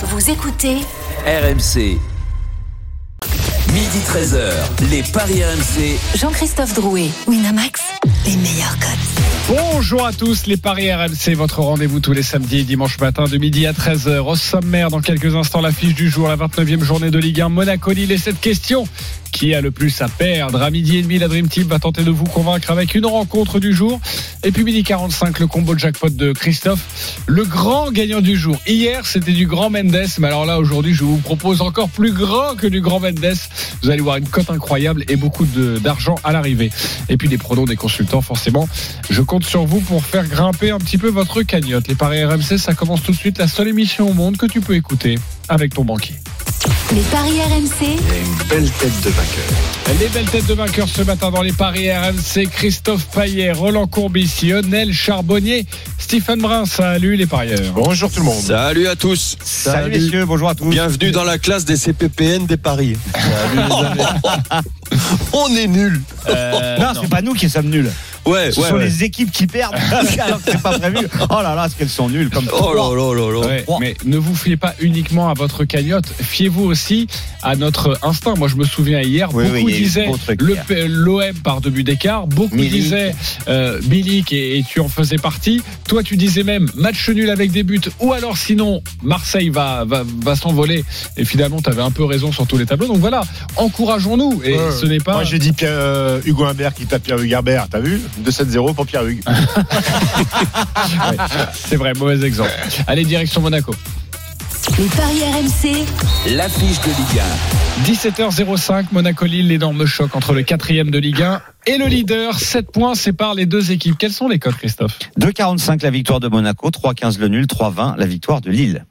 Vous écoutez RMC. Midi 13h, les Paris RMC. Jean-Christophe Drouet, Winamax, les meilleurs codes. Bonjour à tous, les Paris RMC, votre rendez-vous tous les samedis et dimanches matin de midi à 13h. Au sommaire, dans quelques instants, l'affiche du jour, la 29e journée de Ligue 1, Monaco-Lille. Et cette question, qui a le plus à perdre À midi et demi, la Dream Team va tenter de vous convaincre avec une rencontre du jour. Et puis midi 45, le combo jackpot de Christophe, le grand gagnant du jour. Hier, c'était du grand Mendes, mais alors là, aujourd'hui, je vous propose encore plus grand que du grand Mendes. Vous allez voir une cote incroyable et beaucoup d'argent à l'arrivée. Et puis des pronos des consultants, forcément. Je compte sur vous pour faire grimper un petit peu votre cagnotte. Les paris RMC, ça commence tout de suite. La seule émission au monde que tu peux écouter avec ton banquier. Les paris RMC, Belle tête de vainqueur. Les belles têtes de vainqueurs ce matin dans les paris RMC. Christophe Paillet, Roland Courbis, Lionel Charbonnier, Stephen Brun. Salut les parieurs. Bonjour tout le monde. Salut à tous. Salut, messieurs, bonjour à tous. Bienvenue dans la classe des CPPN des paris. On est nuls. non, c'est pas nous qui sommes nuls. Ouais, Ce ouais, sont ouais. les équipes qui perdent alors que c'est pas prévu. Oh là là, ce qu'elles sont nulles comme Oh là là là là. Ouais, mais ne vous fiez pas uniquement à votre cagnotte, fiez-vous aussi à notre instinct. Moi, je me souviens hier, Oui, beaucoup disaient l'OM par deux buts d'écart, beaucoup Milik. disaient euh, Milik et, et tu en faisais partie. Toi, tu disais même match nul avec des buts, ou alors sinon Marseille va va, va s'envoler. Et finalement, tu avais un peu raison sur tous les tableaux. Donc voilà, encourageons-nous. Et Ouais. Ce n'est pas. Moi j'ai dit Pierre, euh, Hugo Humbert qui tape Pierre Hugues Herbert, t'as vu 2-7-0 pour Pierre Hugues. Ouais, c'est vrai, mauvais exemple. Allez, direction Monaco. les paris RMC, L'affiche de Ligue 17h05, Monaco-Lille, l'énorme choc entre le quatrième de Ligue 1 et le leader. 7 points séparent les deux équipes. Quels sont les codes, Christophe? 2,45 la victoire de Monaco, 3,15 le nul, 3,20 la victoire de Lille.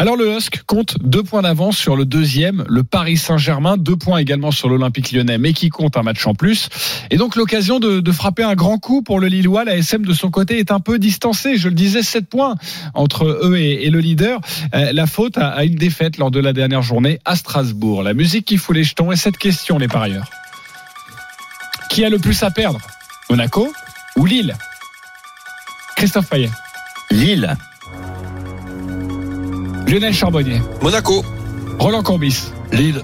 Alors le Husk compte deux points d'avance sur le deuxième, le Paris Saint-Germain, deux points également sur l'Olympique lyonnais, mais qui compte un match en plus. Et donc l'occasion de, de frapper un grand coup pour le Lillois. La SM de son côté est un peu distancée. Je le disais, 7 points entre eux et, et le leader. Euh, la faute à, à une défaite lors de la dernière journée à Strasbourg. La musique qui fout les jetons et cette question, les parieurs. Qui a le plus à perdre? Monaco ou Lille? Christophe Payet. Lille, Lionel Charbonnier. Monaco. Roland Courbis. Lille.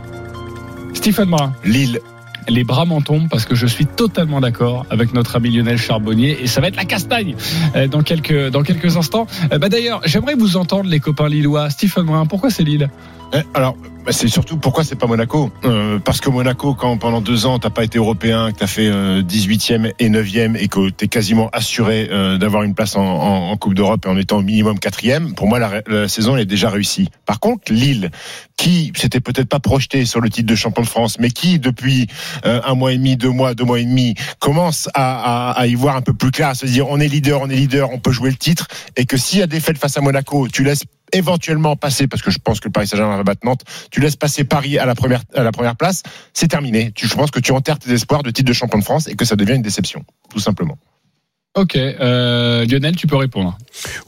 Stephen Brun. Lille. Les bras m'en tombent parce que je suis totalement d'accord avec notre ami Lionel Charbonnier et ça va être la castagne euh, dans quelques, dans quelques instants. Euh, Bah D'ailleurs, j'aimerais vous entendre les copains lillois. Stephen Brun, pourquoi c'est Lille? Alors, bah, c'est surtout pourquoi c'est pas Monaco? Euh, Parce que Monaco, quand pendant deux ans t'as pas été européen, que t'as fait euh, 18e et 9e et que t'es quasiment assuré euh, d'avoir une place en, en- en Coupe d'Europe et en étant au minimum quatrième, pour moi la, la saison est déjà réussie. Par contre, Lille, qui s'était peut-être pas projeté sur le titre de champion de France, mais qui depuis euh, un mois et demi, deux mois, deux mois et demi, commence à, à, à y voir un peu plus clair, à se dire on est leader, on est leader, on peut jouer le titre, et que s'il y a des face à Monaco, tu laisses éventuellement passer, parce que je pense que le Paris Saint-Germain va battre Nantes, tu laisses passer Paris à la première, à la première place, c'est terminé. Tu, je pense que tu enterres tes espoirs de titre de champion de France et que ça devient une déception, tout simplement. Ok, euh, Lionel, tu peux répondre.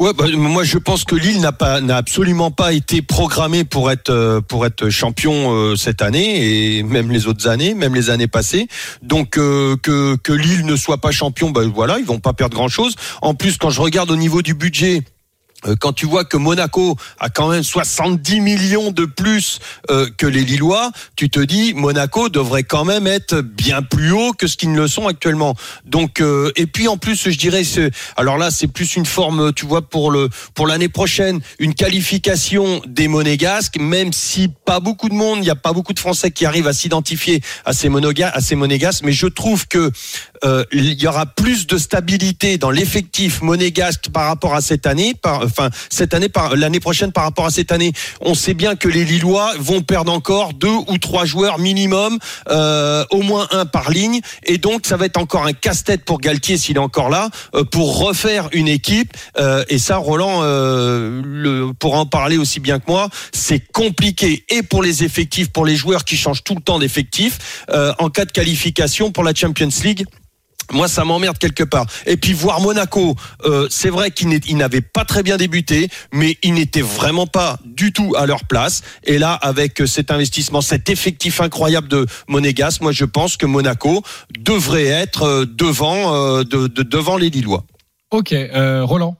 Ouais, bah, moi je pense que Lille n'a pas, n'a absolument pas été programmé pour être, euh, pour être champion euh, cette année et même les autres années, même les années passées. Donc euh, que que Lille ne soit pas champion, bah voilà, ils vont pas perdre grand chose. En plus, quand je regarde au niveau du budget. Euh, Quand tu vois que Monaco a quand même 70 millions de plus euh, que les Lillois, tu te dis Monaco devrait quand même être bien plus haut que ce qu'ils ne le sont actuellement. Donc euh, et puis en plus je dirais alors là c'est plus une forme tu vois pour le pour l'année prochaine une qualification des monégasques même si pas beaucoup de monde, il n'y a pas beaucoup de Français qui arrivent à s'identifier à ces à ces monégasques mais je trouve que euh, y aura plus de stabilité dans l'effectif monégasque par rapport à cette année par enfin cette année l'année prochaine par rapport à cette année. On sait bien que les Lillois vont perdre encore deux ou trois joueurs minimum, euh, au moins un par ligne, et donc ça va être encore un casse-tête pour Galtier s'il est encore là euh, pour refaire une équipe. Euh, et ça, Roland euh, le, pourra en parler aussi bien que moi. C'est compliqué et pour les effectifs, pour les joueurs qui changent tout le temps d'effectifs en cas de qualification pour la Champions League. Moi, ça m'emmerde quelque part. Et puis voir Monaco, euh, c'est vrai qu'ils n'avaient pas très bien débuté, mais ils n'étaient vraiment pas du tout à leur place. Et là, avec euh, cet investissement, cet effectif incroyable de Monégas, moi, je pense que Monaco devrait être euh, devant, euh, de, de- devant les Lillois. Ok, euh, Roland.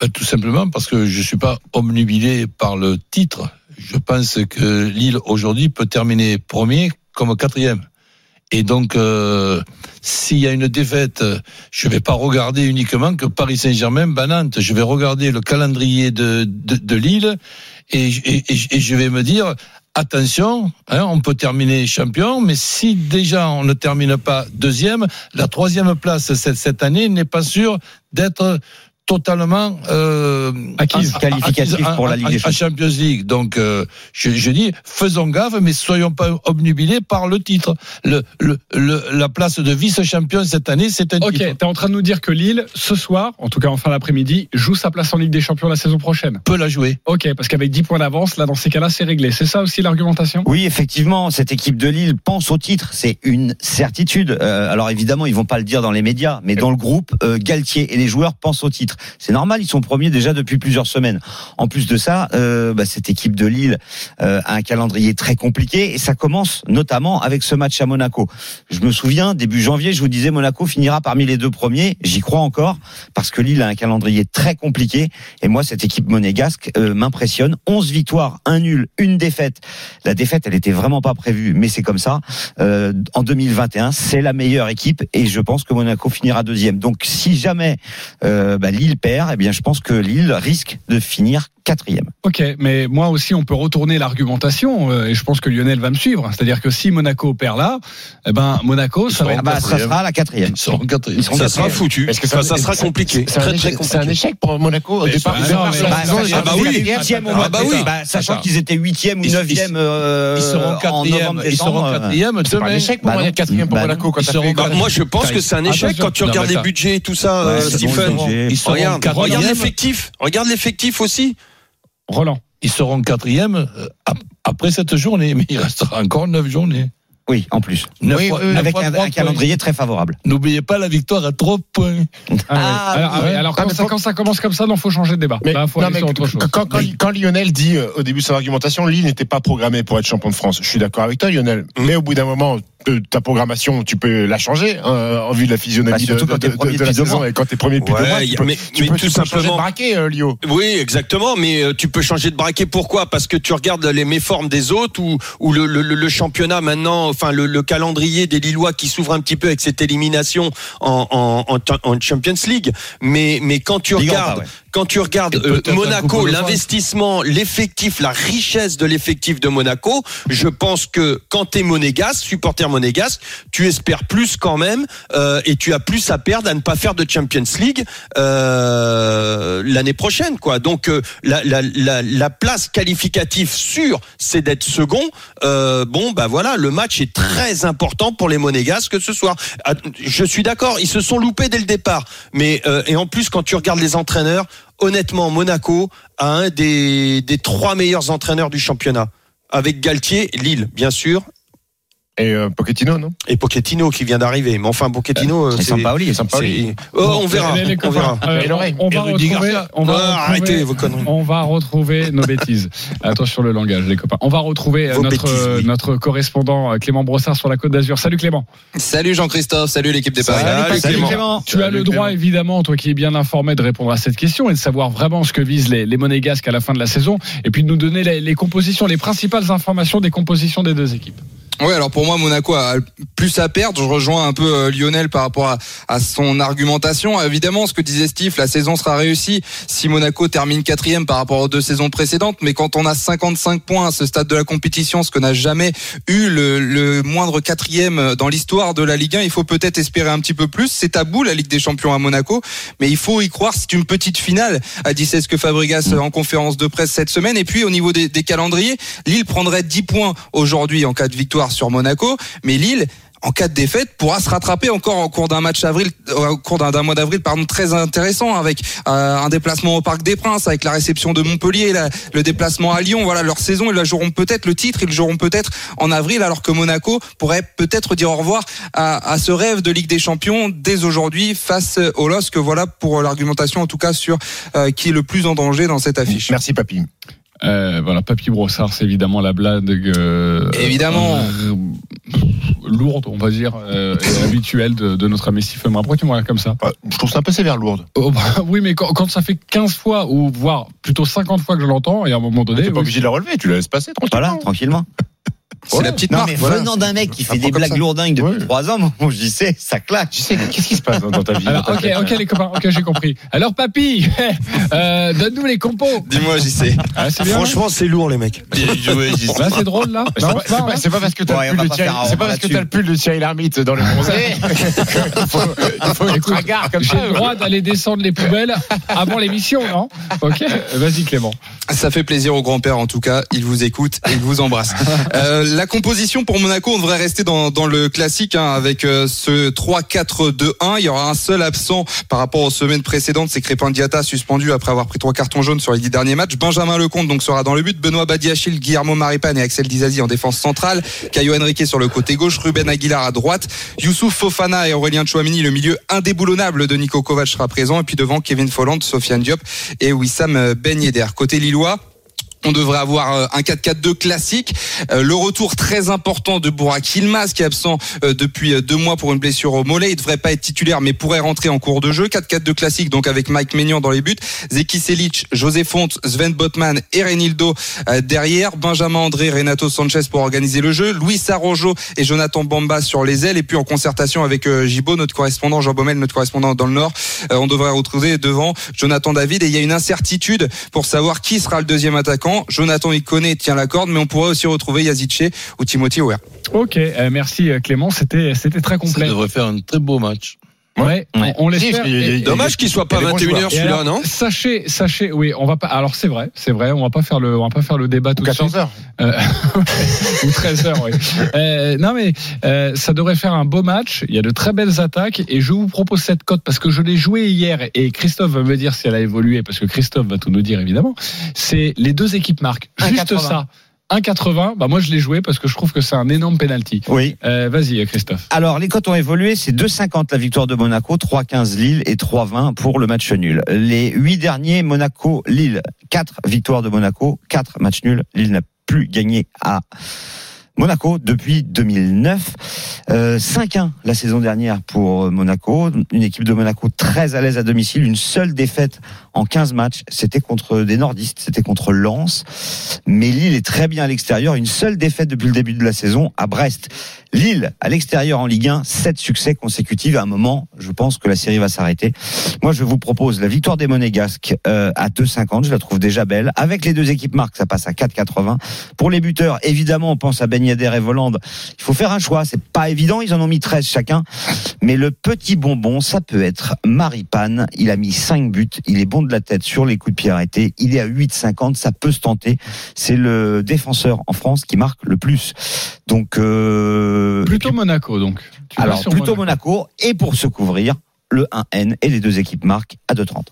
Ben, Tout simplement parce que je suis pas omnubilé par le titre. Je pense que Lille aujourd'hui peut terminer premier comme quatrième. Et donc, euh, s'il y a une défaite, je vais pas regarder uniquement que Paris Saint-Germain, Banante. Je vais regarder le calendrier de, de, de Lille et, et, et je vais me dire, attention, hein, on peut terminer champion, mais si déjà on ne termine pas deuxième, la troisième place cette, cette année n'est pas sûre d'être totalement euh, Acquise. Qualificative pour la Ligue des Champions League. Donc, euh, je, je dis, faisons gaffe, mais soyons pas obnubilés par le titre. Le, le, le- la place de vice-champion cette année, c'est un Ok, titre. t'es en train de nous dire que Lille, ce soir, en tout cas en fin d'après-midi, joue sa place en Ligue des Champions la saison prochaine. Peut la jouer. Ok, parce qu'avec 10 points d'avance, là, dans ces cas-là, c'est réglé. C'est ça aussi l'argumentation? Oui, effectivement, cette équipe de Lille pense au titre, c'est une certitude. Euh, alors évidemment, ils vont pas le dire dans les médias, mais dans le groupe, euh, Galtier et les joueurs pensent au titre. C'est normal, ils sont premiers déjà depuis plusieurs semaines. En plus de ça, euh, bah, cette équipe de Lille euh, a un calendrier très compliqué et ça commence notamment avec ce match à Monaco. Je me souviens, début janvier, je vous disais Monaco finira parmi les deux premiers. J'y crois encore parce que Lille a un calendrier très compliqué et moi, cette équipe monégasque euh, m'impressionne. 11 victoires, un nul, une défaite. La défaite, elle était vraiment pas prévue, mais c'est comme ça. Euh, en 2021, c'est la meilleure équipe et je pense que Monaco finira deuxième. Donc, si jamais euh, bah, Lille perd, eh bien, je pense que Lille risque de finir quatrième. Ok, mais moi aussi, on peut retourner l'argumentation, euh, et je pense que Lionel va me suivre. C'est-à-dire que si Monaco perd là, eh ben Monaco, ça va Ah bah, ça sera la quatrième. Ils seront quatrième. Ils seront Ça sera foutu. Est-ce que ça, ça- ça sera compliqué. C'est un, échec- un pour Monaco au départ. ah Bah, ah bah oui. Ah bah oui. Bah, sachant qu'ils étaient huitième ou neuvième Ils seront en quatrième. Ils seront quatrième C'est un échec pour d'être quatrième pour. Monaco moi, je pense que c'est un échec quand tu regardes les budgets et tout ça, euh, Stephen. regarde l'effectif. Regarde l'effectif aussi. Roland. Ils seront quatrième euh, ap- après cette journée, mais il restera encore neuf journées. Oui, en plus. Neuf Oui, fois- oui, neuf Avec un, calendrier très favorable. N'oubliez pas la victoire à trois points. Ah, alors, quand, mais ça, faut- quand ça commence comme ça, non, faut changer de débat. Mais, Là, faut non, mais sur autre chose. quand, quand- quand Lionel dit euh, au début de son argumentation, Lille n'était pas programmé pour être champion de France. Je suis d'accord avec toi, Lionel. Mm. Mais au bout d'un moment, ta programmation, tu peux la changer hein, en vue de la Bah, physionomie de, surtout quand de- de- de la saison. Et quand t'es premier depuis Ouais, deux mois, y tu peux, mais- tu mais peux- tout tu peux changer simplement- de braquet, euh, Lio. Oui, exactement. Mais euh, tu peux changer de braquet. Pourquoi? Parce que tu regardes les méformes des autres ou, ou le, le- le championnat maintenant, enfin le, le calendrier des Lillois qui s'ouvre un petit peu avec cette élimination en, en, en, en Champions League. Mais, mais quand tu Ligue regardes, Europa, ouais. Quand tu regardes euh, Monaco, l'investissement, l'effectif, la richesse de l'effectif de Monaco, je pense que quand tu es monégasque, supporter monégasque, tu espères plus quand même euh, et tu as plus à perdre à ne pas faire de Champions League euh, l'année prochaine, quoi. Donc euh, la, la, la, la place qualificative sûre, c'est d'être second. Euh, bon, bah voilà, le match est très important pour les monégasques ce soir. Ah, Je suis d'accord, ils se sont loupés dès le départ, mais euh, et en plus quand tu regardes les entraîneurs, honnêtement, Monaco a un des, trois meilleurs entraîneurs du championnat. Avec Galtier, Lille, bien sûr, Et euh, Pochettino, non? Et Pochettino qui vient d'arriver. Mais enfin, Pochettino, euh, Et Sampaoli. c'est- Oh, on verra. Les- les on verra. euh, on, on va retrouver, Garcia. on va Ah, retrouver- arrêtez vos conneries. On va retrouver nos bêtises. Attention le langage, les copains. On va retrouver euh, Vos notre bêtises, oui. notre correspondant euh, Clément Brossard sur la Côte d'Azur. Salut Clément. Salut Jean-Christophe, salut l'équipe des Paris. Salut, Clément. Clément. Tu as le droit, évidemment, toi qui es bien informé, de répondre à cette question et de savoir vraiment ce que visent les, les monégasques à la fin de la saison, et puis de nous donner les, les compositions, les principales informations des compositions des deux équipes. Oui, alors pour moi, Monaco a plus à perdre. Je rejoins un peu euh, Lionel par rapport à, son argumentation. Évidemment, ce que disait Steve, la saison sera réussie si Monaco termine quatrième par rapport aux deux saisons précédentes. Mais quand on a 55 points à ce stade de la compétition, ce que n'a jamais eu le, moindre quatrième dans l'histoire de la Ligue 1, il faut peut-être espérer un petit peu plus. C'est tabou la Ligue des Champions à Monaco, mais il faut y croire. C'est une petite finale, a dit ce que Fabregas euh, en conférence de presse cette semaine. Et puis au niveau des, des calendriers, Lille prendrait 10 points aujourd'hui en cas de victoire sur Monaco, mais Lille en cas de défaite, pourra se rattraper encore au cours d'un match avril, euh, au cours d'un mois d'avril, pardon, très intéressant avec euh, un déplacement au Parc des Princes, avec la réception de Montpellier, la- le déplacement à Lyon. Voilà, leur saison, ils joueront peut-être le titre, ils joueront peut-être en avril, alors que Monaco pourrait peut-être dire au revoir à, ce rêve de Ligue des Champions dès aujourd'hui face au LOSC. Voilà pour l'argumentation, en tout cas sur euh, qui est le plus en danger dans cette affiche. Merci, Papy. Euh, voilà, Papy Brossard, c'est évidemment la blague. euh, Évidemment. euh, lourde, on va dire, euh, et habituelle de, de notre ami Stephen Brun. Pourquoi tu me regardes comme ça Bah, Je trouve ça un peu sévère, lourde. Oh, bah, Oui, mais quand, quand ça fait 15 fois, ou voire plutôt 50 fois que je l'entends, et à un moment donné. T'es pas oui, obligé de la relever, tu la laisses passer Voilà, tranquillement. C'est la petite Non, marque. mais voilà. venant d'un mec qui fait des blagues lourdingues depuis trois ans, moi je dis c'est, ça claque. Tu sais, qu'est-ce qui se passe dans, ta vie Alors, dans ta ok, ok, les copains, ok, j'ai compris. Alors, papy, euh, donne-nous les compos. Dis-moi, j'y sais. Ah. Franchement, c'est lourd, les mecs. Là, c'est drôle, là. C'est pas, hein. parce que t'as Ouais, le pull de Thierry, le pull de Lhermitte dans le bronzé faut, il faut comme ça. J'ai le droit d'aller descendre les poubelles avant l'émission, non Ok, vas-y Clément. Ça fait plaisir au grand-père en tout cas. Il vous écoute et il vous embrasse. Euh, la composition pour Monaco, on devrait rester dans, le classique hein, avec euh, ce 3-4-2-1. Il y aura un seul absent par rapport aux semaines précédentes, c'est Crépin Diata suspendu après avoir pris trois cartons jaunes sur les dix derniers matchs. Benjamin Lecomte donc sera dans le but. Benoît Badiachil, Guillermo Maripane et Axel Dizazi en défense centrale. Caio Henrique sur le côté gauche. Ruben Aguilar à droite. Youssouf Fofana et Aurélien Chouamini, le milieu indéboulonnable de Nico Kovac sera présent. Et puis devant Kevin Folland, Sofiane Diop et Wissam Ben Yedder. Côté Lillois, on devrait avoir euh, un 4-4-2 classique. Euh, Le retour très important de Bourak Yilmaz qui est absent euh, depuis deux mois pour une blessure au mollet. Il devrait pas être titulaire mais pourrait rentrer en cours de jeu. 4-4-2 classique donc avec Mike Maignan dans les buts. Zeki Selic, José Font, Sven Botman et Renildo derrière. Benjamin André, Renato Sanchez pour organiser le jeu. Luis Arrojo et Jonathan Bamba sur les ailes. Et puis en concertation avec Gibo, notre correspondant, Jean Baumel, notre correspondant dans le Nord, on devrait retrouver devant Jonathan David. Et il y a une incertitude pour savoir qui sera le deuxième attaquant. Jonathan Iconé tient la corde, mais on pourrait aussi retrouver Yazice ou Timothy Weah. Ok, euh, merci euh, Clément, c'était c'était très Ça complet. devrait faire un très beau match. Ouais, on, on l'espère. Si, Dommage qu'il soit pas Il y a des bons 21h joueurs. et celui-là, non Sachez, sachez, oui, on va pas. Alors c'est vrai, c'est vrai, on va pas faire le, on va pas faire le débat tout Ou de suite. 14 heures. Euh, ou 13 heures, oui. Euh, non mais euh, ça devrait faire un beau match. Il y a de très belles attaques et je vous propose cette cote parce que je l'ai joué hier et Christophe va me dire si elle a évolué parce que Christophe va tout nous dire évidemment. C'est les deux équipes marquent. Juste 1,80. ça. 1,80. Bah moi je l'ai joué parce que je trouve que c'est un énorme penalty. Oui. Euh, Vas-y Christophe. Alors, les cotes ont évolué. C'est 2,50 la victoire de Monaco, 3,15 Lille et 3,20 pour le match nul. Les huit derniers, Monaco, Lille. Quatre victoires de Monaco, quatre matchs nuls. Lille n'a plus gagné à Monaco depuis 2009. Euh, 5-1 la saison dernière pour Monaco. Une équipe de Monaco très à l'aise à domicile. Une seule défaite en 15 matchs. C'était contre des nordistes, c'était contre Lens. Mais Lille est très bien à l'extérieur. Une seule défaite depuis le début de la saison à Brest. Lille, à l'extérieur en Ligue 1, 7 succès consécutifs. À un moment, je pense que la série va s'arrêter. Moi, je vous propose la victoire des Monégasques euh, à 2,50. Je la trouve déjà belle. Avec les deux équipes marques, ça passe à 4,80. Pour les buteurs, évidemment, on pense à Ben Yedder et Voland. Il faut faire un choix. C'est pas évident. Ils en ont mis 13 chacun. Mais le petit bonbon, ça peut être Maripane. Il a mis 5 buts. Il est bon de la tête sur les coups de pied arrêtés. Il est à 8,50. Ça peut se tenter. C'est le défenseur en France qui marque le plus. Donc, euh, Plutôt Monaco donc. Tu alors, sur plutôt Monaco. Et pour se couvrir, le 1N et les deux équipes marquent à 2,30.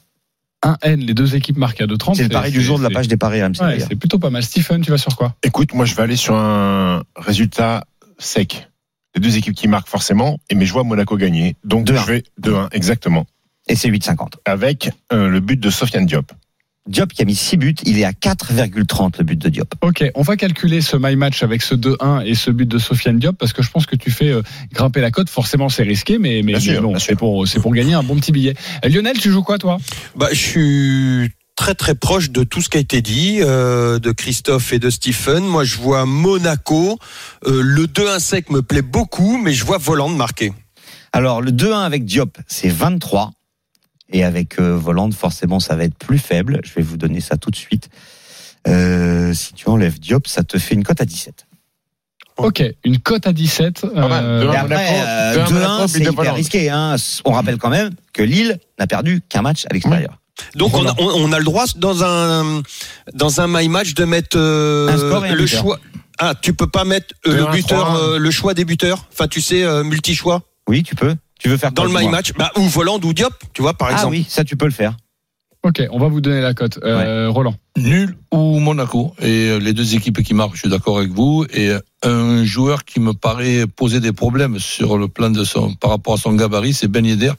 1N, les deux équipes marquent à 2,30. C'est le pari du jour de la page des paris RMC. Ouais, c'est plutôt pas mal. Stephen, tu vas sur quoi? Écoute, moi je vais aller sur un résultat sec. Les deux équipes qui marquent forcément, et mais je vois Monaco gagner. Donc 2-1. je vais 2-1, exactement. Et c'est 8,50. Avec euh, le but de Sofiane Diop. Diop qui a mis 6 buts, il est à 4,30 le but de Diop. Ok, on va calculer ce my match avec ce 2-1 et ce but de Sofiane Diop parce que je pense que tu fais euh, grimper la cote. Forcément, c'est risqué, mais, mais, mais bon, c'est pour, c'est pour gagner un bon petit billet. Euh, Lionel, tu joues quoi, toi? Bah, je suis très très proche de tout ce qui a été dit euh, de Christophe et de Stephen. Moi, je vois Monaco. Euh, le 2-1 sec me plaît beaucoup, mais je vois Voland marquer. Alors le 2-1 avec Diop, c'est 23. Et avec euh, Voland, forcément, ça va être plus faible. Je vais vous donner ça tout de suite. Euh, si tu enlèves Diop, ça te fait une cote à 17. Ok, une cote à 17. Pas mal. euh, euh, 2-1 2-1, Monaco, c'est hyper risqué. Hein. On rappelle quand même que Lille n'a perdu qu'un match à l'extérieur. Donc on a, on, on a le droit dans un dans un my match de mettre euh, Un score et un le buteur. choix. Ah, tu peux pas mettre euh, le buteur, euh, choix des buteurs? Enfin, tu sais, euh, multi choix Oui, tu peux. Tu veux faire dans quoi, le my match. Bah, ou Voland ou Diop, tu vois, par Ah exemple. oui, ça tu peux le faire. Ok, on va vous donner la cote. Euh, Roland. Nul ou Monaco. Et euh, les deux équipes qui marquent, je suis d'accord avec vous. Et euh, un joueur qui me paraît poser des problèmes sur le plan de son, par rapport à son gabarit, c'est Ben Yedder,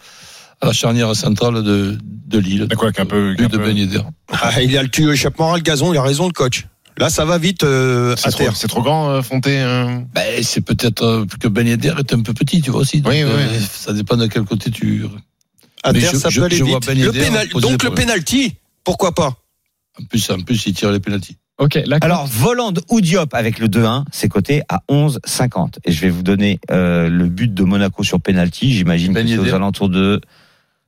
à la charnière centrale de, de Lille. D'accord, qu'un peu- But qu'un de peu- Ben Yedder. Ah, il a le tuyau échappement à le gazon, il a raison le coach. Là, ça va vite euh, à C'est trop, terre. c'est trop grand, euh, Fonté. euh. Ben, c'est peut-être euh, que Ben Yedder est un peu petit, tu vois aussi. Donc, Oui, oui. euh, ça dépend de quel côté tu. À Mais terre, je- ça je- peut aller vite. Ben Le pénal- donc le penalty, pourquoi pas En plus, en plus, il tire les pénalties. Ok, la Alors, Voland ou Diop avec le 2-1, c'est coté à 11,50. Et je vais vous donner euh, le but de Monaco sur penalty. J'imagine Ben que c'est aux alentours de.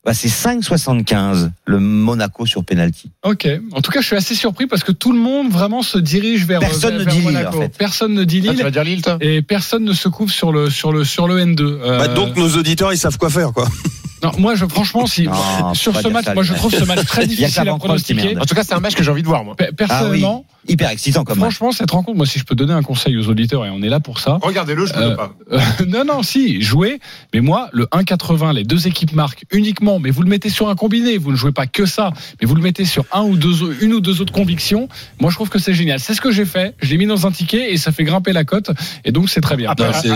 Bah, c'est 5,75 le Monaco sur penalty. Ok. En tout cas, je suis assez surpris parce que tout le monde vraiment se dirige vers Personne vers- ne vers dit Lille, Monaco. en fait. Personne ne dit Ah, tu Lille vas dire Lille, toi? Et personne ne se couvre sur le sur le sur le N2. Euh, Bah, Donc nos auditeurs, ils savent quoi faire, quoi. non, moi, je franchement, si Non, sur ce match, ça, moi, je trouve ce match très difficile à pronostiquer. En tout cas, c'est un match que j'ai envie de voir, moi. Ah oui, Personnellement, hyper excitant comme match. franchement, cette rencontre, moi, si je peux donner un conseil aux auditeurs et on est là pour ça. Regardez-le, je ne Euh, pas. Euh, non, non, si, jouez. Mais moi, le 1,80, les deux équipes marquent uniquement, mais vous le mettez sur un combiné. Vous ne jouez pas que ça, mais vous le mettez sur un ou deux, une ou deux autres convictions. Moi, je trouve que c'est génial. C'est ce que j'ai fait. Je l'ai mis dans un ticket et ça fait grimper la cote. Et donc, c'est très bien.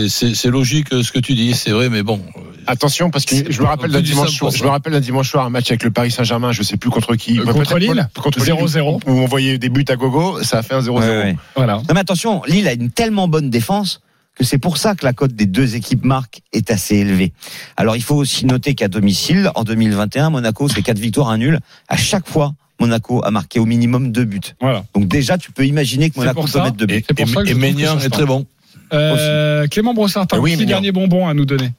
C'est- logique euh, ce que tu dis, c'est vrai, mais bon. Attention, parce que je me rappelle d'un dimanche, soir- je ça. me rappelle d'un dimanche soir un match avec le Paris Saint-Germain, je sais plus contre qui. Euh, contre Lille contre Lille, 0-0. Où on voyait des buts à gogo, ça a fait un 0-0. Ouais, ouais. Voilà. Non, mais attention, Lille a une tellement bonne défense que c'est pour ça que la cote des deux équipes marques est assez élevée. Alors il faut aussi noter qu'à domicile, en 2021, Monaco, c'est quatre victoires, un nul. À chaque fois, Monaco a marqué au minimum deux buts. Voilà. Donc déjà, tu peux imaginer que Monaco peut ça. mettre deux buts. Et, et ça est très bon. Euh, Clément Brossard, un Eh oui, dernier bonbon à nous donner.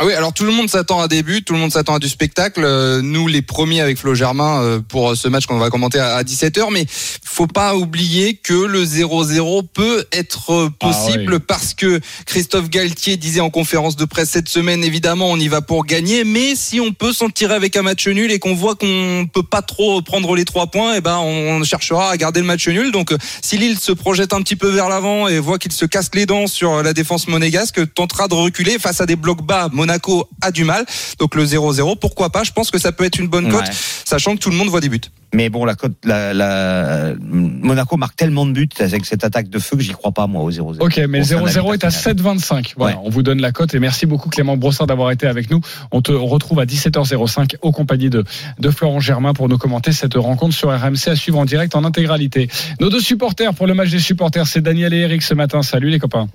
Ah oui, alors tout le monde s'attend à des buts, tout le monde s'attend à du spectacle. Euh, Nous, les premiers avec Flo Germain euh, pour ce match qu'on va commenter à à 17h, mais faut pas oublier que le 0-0 peut être possible Ah oui. parce que Christophe Galtier disait en conférence de presse cette semaine, évidemment, on y va pour gagner, mais si on peut s'en tirer avec un match nul et qu'on voit qu'on peut pas trop prendre les trois points, eh ben on cherchera à garder le match nul. Donc euh, si Lille se projette un petit peu vers l'avant et voit qu'il se casse les dents sur la défense monégasque, tentera de reculer face à des blocs bas. Monaco a du mal. Donc le 0-0, pourquoi pas? Je pense que ça peut être une bonne cote, Ouais. sachant que tout le monde voit des buts. Mais bon, la cote, la, la- Monaco marque tellement de buts avec cette attaque de feu que j'y crois pas moi au 0-0. Ok, mais le 0-0 avis est à personnel. 7,25. Voilà, Ouais. on vous donne la cote et merci beaucoup Clément Brossard d'avoir été avec nous. On te retrouve à 17h05 aux compagnies de, de Florent Germain pour nous commenter cette rencontre sur RMC à suivre en direct en intégralité. Nos deux supporters pour le match des supporters, c'est Daniel et Eric ce matin. Salut les copains.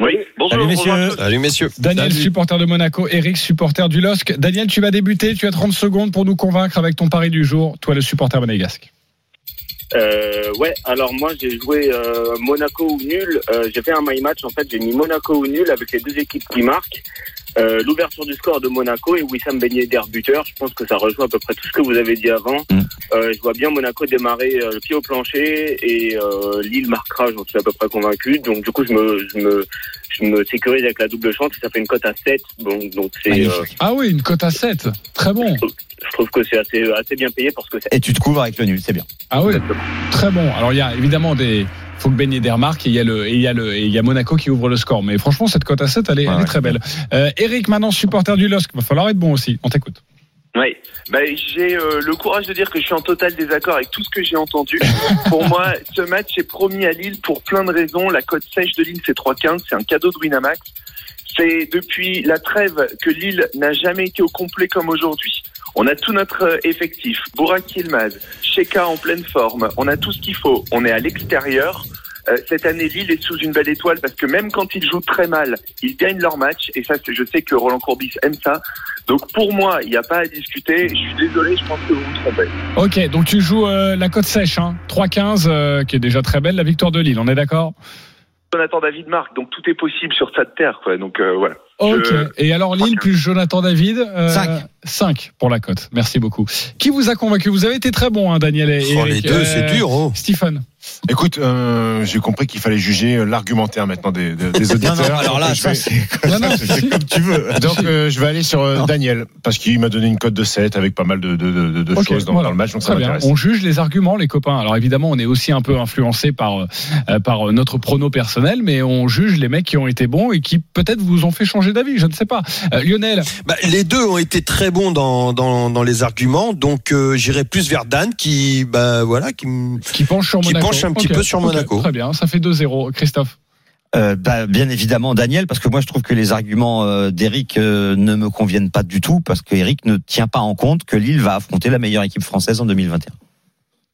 Oui, bonjour. Salut messieurs. tous. Salut messieurs. Daniel, Salut. supporter de Monaco, Eric, supporter du LOSC. Daniel, tu vas débuter, tu as 30 secondes pour nous convaincre avec ton pari du jour, toi le supporter monégasque. Euh, ouais, alors moi j'ai joué euh, Monaco ou nul. Euh, j'ai fait un my match en fait, j'ai mis Monaco ou nul avec les deux équipes qui marquent. Euh, L'ouverture du score de Monaco et Wissam Ben Yedder buteur. Je pense que ça rejoint à peu près tout ce que vous avez dit avant. Mm. Euh, je vois bien Monaco démarrer euh, le pied au plancher et euh, Lille marquera. J'en suis à peu près convaincu. Donc du coup je me je me je me sécurise avec la double chance et ça fait une cote à 7. Donc donc c'est euh. Ah oui, une cote à 7. Très bon. je trouve que c'est assez assez bien payé pour ce que c'est. Et tu te couvres avec le nul, c'est bien. Ah oui, très bon. Alors il y a évidemment des faut que Ben Yedder marque et il y a le et il y a le et il y a Monaco qui ouvre le score. Mais franchement cette cote à 7 elle est, elle est Ouais, très belle. Euh, Eric maintenant supporter du LOSC, va falloir être bon aussi. On t'écoute. Oui, bah, j'ai euh, le courage de dire que je suis en total désaccord avec tout ce que j'ai entendu. pour moi, ce match est promis à Lille pour plein de raisons. La cote sèche de Lille, c'est 3,15, c'est un cadeau de Winamax. C'est depuis la trêve que Lille n'a jamais été au complet comme aujourd'hui. On a tout notre euh, effectif. Bourak Yilmaz, Sheka en pleine forme. On a tout ce qu'il faut. On est à l'extérieur. Euh, cette année, Lille est sous une belle étoile parce que même quand ils jouent très mal, ils gagnent leur match. Et ça, je sais que Roland Courbis aime ça. Donc pour moi, il n'y a pas à discuter. Je suis désolé, je pense que vous vous trompez. Ok, donc tu joues euh, la cote sèche, hein, 3-15, euh, qui est déjà très belle, la victoire de Lille, on est d'accord? Jonathan David marque, donc tout est possible sur sa terre. Quoi. Donc euh, voilà. Ok, Je- et alors Lille plus Jonathan David euh, Cinq. 5 pour la cote, merci beaucoup. Qui vous a convaincu? Vous avez été très bon, hein, Daniel et Oh, les deux, Euh, c'est dur. Oh. Stephen Écoute, euh, j'ai compris qu'il fallait juger euh, l'argumentaire maintenant des, des, des Non, auditeurs. non, alors là, je vais- c'est Non, non, c'est comme tu veux. Donc euh, je vais aller sur euh. Daniel parce qu'il m'a donné une cote de 7 avec pas mal de, de, de, de Ok, choses dans, voilà. dans le match donc ça bien. m'intéresse. On juge les arguments, les copains. Alors évidemment, on est aussi un peu influencé par euh, par notre prono personnel, mais on juge les mecs qui ont été bons et qui peut-être vous ont fait changer d'avis. Je ne sais pas. Euh, Lionel, Bah, les deux ont été très bons dans, dans, dans les arguments, donc euh, j'irai plus vers Dan qui, bah, voilà, qui, qui penche sur Qui Monaco. Penche un petit peu sur Monaco. Très bien, ça fait 2-0. Christophe. Euh, bah, bien évidemment Daniel, parce que moi je trouve que les arguments euh, d'Eric euh, ne me conviennent pas du tout, parce que Eric ne tient pas en compte que Lille va affronter la meilleure équipe française en 2021.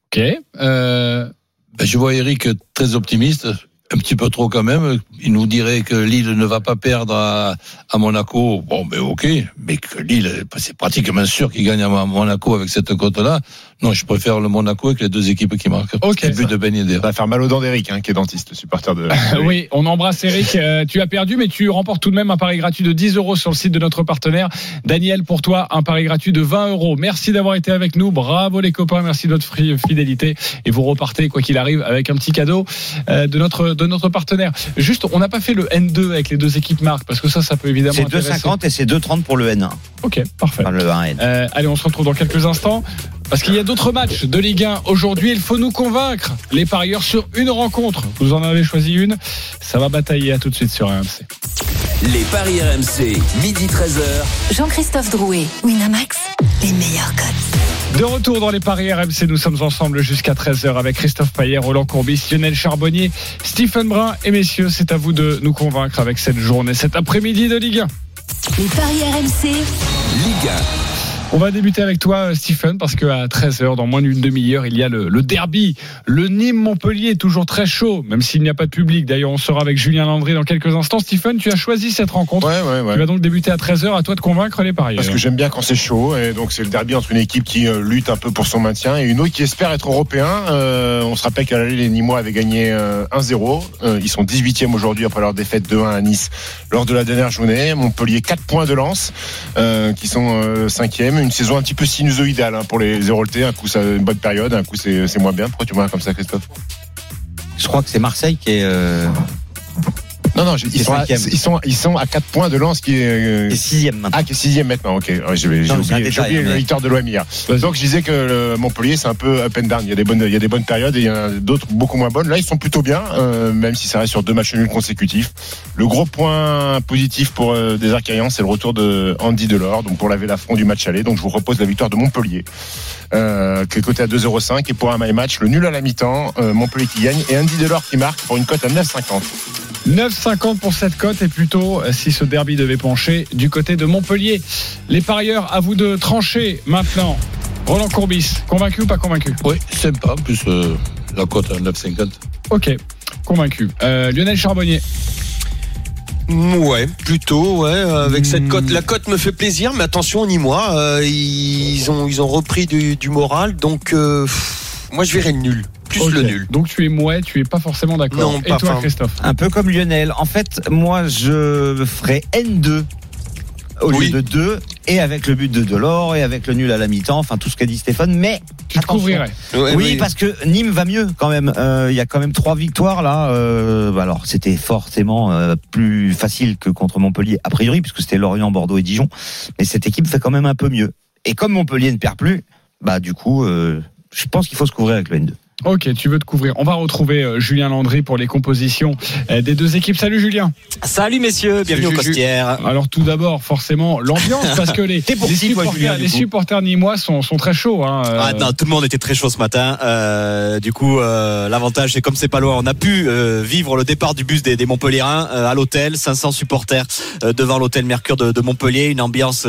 Ok. Euh, Ben, je vois Eric très optimiste, un petit peu trop quand même. Il nous dirait que Lille ne va pas perdre à, à Monaco. Bon, ben ok, mais que Lille, c'est pratiquement sûr qu'il gagne à Monaco avec cette cote-là. Non, je préfère le Monaco avec les deux équipes qui marquent. Ok, C'est le but de Ben Yedder. Ça va faire mal aux dents d'Eric, hein, qui est dentiste, supporter de. Oui, on embrasse Eric. Euh, tu as perdu, mais tu remportes tout de même un pari gratuit de 10 euros sur le site de notre partenaire. Daniel, pour toi, un pari gratuit de 20 euros. Merci d'avoir été avec nous. Bravo les copains. Merci de votre fidélité. Et vous repartez, quoi qu'il arrive, avec un petit cadeau euh, de notre, de notre partenaire. Juste, on n'a pas fait le N2 avec les deux équipes marques, parce que ça, ça peut évidemment C'est intéresser. 2,50 et c'est 2,30 pour le N1. Ok, parfait. Enfin, le 1N. Euh, allez, on se retrouve dans quelques instants. Parce qu'il y a d'autres matchs de Ligue 1 aujourd'hui. Il faut nous convaincre. Les parieurs sur une rencontre. Vous en avez choisi une. Ça va batailler. À tout de suite sur RMC. Les paris RMC, midi 13h. Jean-Christophe Drouet, Winamax, les meilleurs cotes. De retour dans les paris RMC, nous sommes ensemble jusqu'à 13h avec Christophe Payet, Roland Courbis, Lionel Charbonnier, Stephen Brun et messieurs, c'est à vous de nous convaincre avec cette journée, cet après-midi de Ligue 1. Les paris RMC, Ligue on va débuter avec toi, euh, Stephen, parce qu'à 13h, dans moins d'une demi-heure, il y a le, derby. Le Nîmes-Montpellier est toujours très chaud, même s'il n'y a pas de public. D'ailleurs, on sera avec Julien Landry dans quelques instants. Stephen, tu as choisi cette rencontre. Ouais, ouais. Tu vas donc débuter à 13h. À toi de convaincre les parieurs. Parce que j'aime bien quand c'est chaud. Et donc, c'est le derby entre une équipe qui euh, lutte un peu pour son maintien et une autre qui espère être européen. Euh, on se rappelle qu'à l'aller, les Nîmois avaient gagné 1-0. Ils sont 18e aujourd'hui après leur défaite 2-1 à Nice lors de la dernière journée. Montpellier, 4 points de lance, qui sont 5e. Hein, une saison un petit peu sinusoïdale hein, pour les Héroltais. Un coup, ça une bonne période, un coup, c'est moins bien. Pourquoi tu vois comme ça, Christophe? Je crois que c'est Marseille qui est. Euh, non, non, ils sont, à, ils, sont, ils sont à 4 points de lance qui est. euh, qui est sixième maintenant. Ah, qui est sixième maintenant, ok. J'ai oublié, oublié le lecteur de l'OM hier. Donc je disais que le Montpellier c'est un peu up and down. Il y a des bonnes, il y a des bonnes périodes et il y en a d'autres beaucoup moins bonnes. Là ils sont plutôt bien, euh, même si ça reste sur deux matchs nuls consécutifs. Le gros point positif pour euh, des Arcaïens, c'est le retour de Andy Delors, donc pour laver l'affront du match aller. Donc je vous propose la victoire de Montpellier, euh, qui est coté à 2,05 et pour un my match le nul à la mi-temps, euh, Montpellier qui gagne et Andy Delors qui marque pour une cote à 9,50. 9,50 pour cette cote et plutôt, euh, si ce derby devait pencher, du côté de Montpellier. Les parieurs, à vous de trancher maintenant. Roland Courbis, convaincu ou pas convaincu? Oui, sympa. En plus, euh, la cote à 9,50. Ok, convaincu. Euh, Lionel Charbonnier, Ouais, plutôt, ouais. Avec cette Hmm. cote, la cote me fait plaisir, mais attention, ni moi, euh, ils ont ils ont repris du, du moral, donc euh, pff, moi je verrais le nul, plus le nul. Donc tu es mouais, tu es pas forcément d'accord. Non, Et pas toi. Christophe? Un peu comme Lionel. En fait, moi, je ferais N2 au Oui. lieu de 2 et avec le but de Delors et avec le nul à la mi-temps, enfin tout ce qu'a dit Stéphane. Mais Tu te couvrirais. Ouais, oui, parce que Nîmes va mieux quand même. Euh, Il y a quand même trois victoires là. Euh, bah alors c'était forcément euh, plus facile que contre Montpellier a priori puisque c'était Lorient, Bordeaux et Dijon. Mais cette équipe fait quand même un peu mieux. Et comme Montpellier ne perd plus, bah du coup, euh, je pense qu'il faut se couvrir avec le N2. Ok, tu veux te couvrir. On va retrouver euh, Julien Landry pour les compositions euh, des deux équipes. Salut Julien. Salut messieurs, bienvenue au Juju. Costières. Alors tout d'abord, forcément, l'ambiance, parce que les, T'es pour les qui, toi, supporters, Julien, les supporters nîmois sont, sont très chauds. Hein, euh, Ah non, tout le monde était très chaud ce matin. Euh, du coup, euh, l'avantage c'est comme c'est pas loin, on a pu euh, vivre le départ du bus des, des Montpellierins euh, à l'hôtel, 500 supporters euh, devant l'hôtel Mercure de, de Montpellier, une ambiance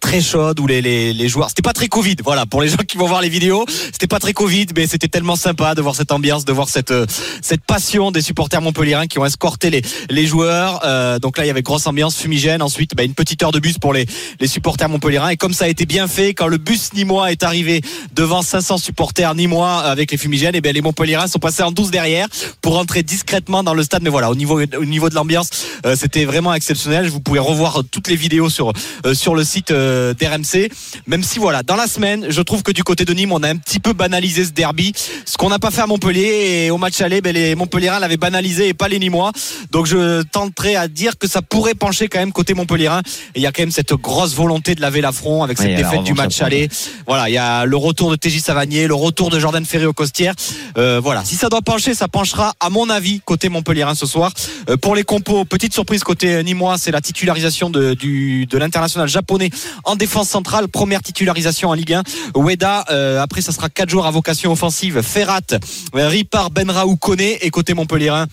très chaude où les, les, les joueurs, c'était pas très Covid. Voilà, pour les gens qui vont voir les vidéos, c'était pas très Covid, mais c'était tellement sympa de voir cette ambiance, de voir cette euh, cette passion des supporters montpelliérains qui ont escorté les les joueurs. Euh, donc là, il y avait grosse ambiance fumigène. Ensuite, bah, une petite heure de bus pour les les supporters montpelliérains. Et comme ça a été bien fait, quand le bus nîmois est arrivé devant 500 supporters nîmois avec les fumigènes, et bien les montpelliérains sont passés en 12 derrière pour rentrer discrètement dans le stade. Mais voilà, au niveau au niveau de l'ambiance, euh, c'était vraiment exceptionnel. Vous pouvez revoir toutes les vidéos sur euh, sur le site euh, d'RMC. Même si voilà, dans la semaine, je trouve que du côté de Nîmes, on a un petit peu banalisé ce derby, ce qu'on n'a pas fait à Montpellier et au match aller, ben, les Montpelliérains l'avaient banalisé et pas les Nîmois. Donc je tenterai à dire que ça pourrait pencher quand même côté Montpelliérain. Et il y a quand même cette grosse volonté de laver l'affront avec cette défaite du match aller. Voilà, il y a le retour de TJ Savanier, le retour de Jordan Ferré au Costières. Euh, voilà, si ça doit pencher, ça penchera à mon avis côté Montpelliérain ce soir. Euh, pour les compos, petite surprise côté Nîmois, c'est la titularisation de, du, de l'international japonais en défense centrale, première titularisation en Ligue 1. Ueda, euh, après ça sera quatre joueurs à vocation offensive, Ferrat, euh, Ripard, Benraou, Koné et côté Montpelliérain.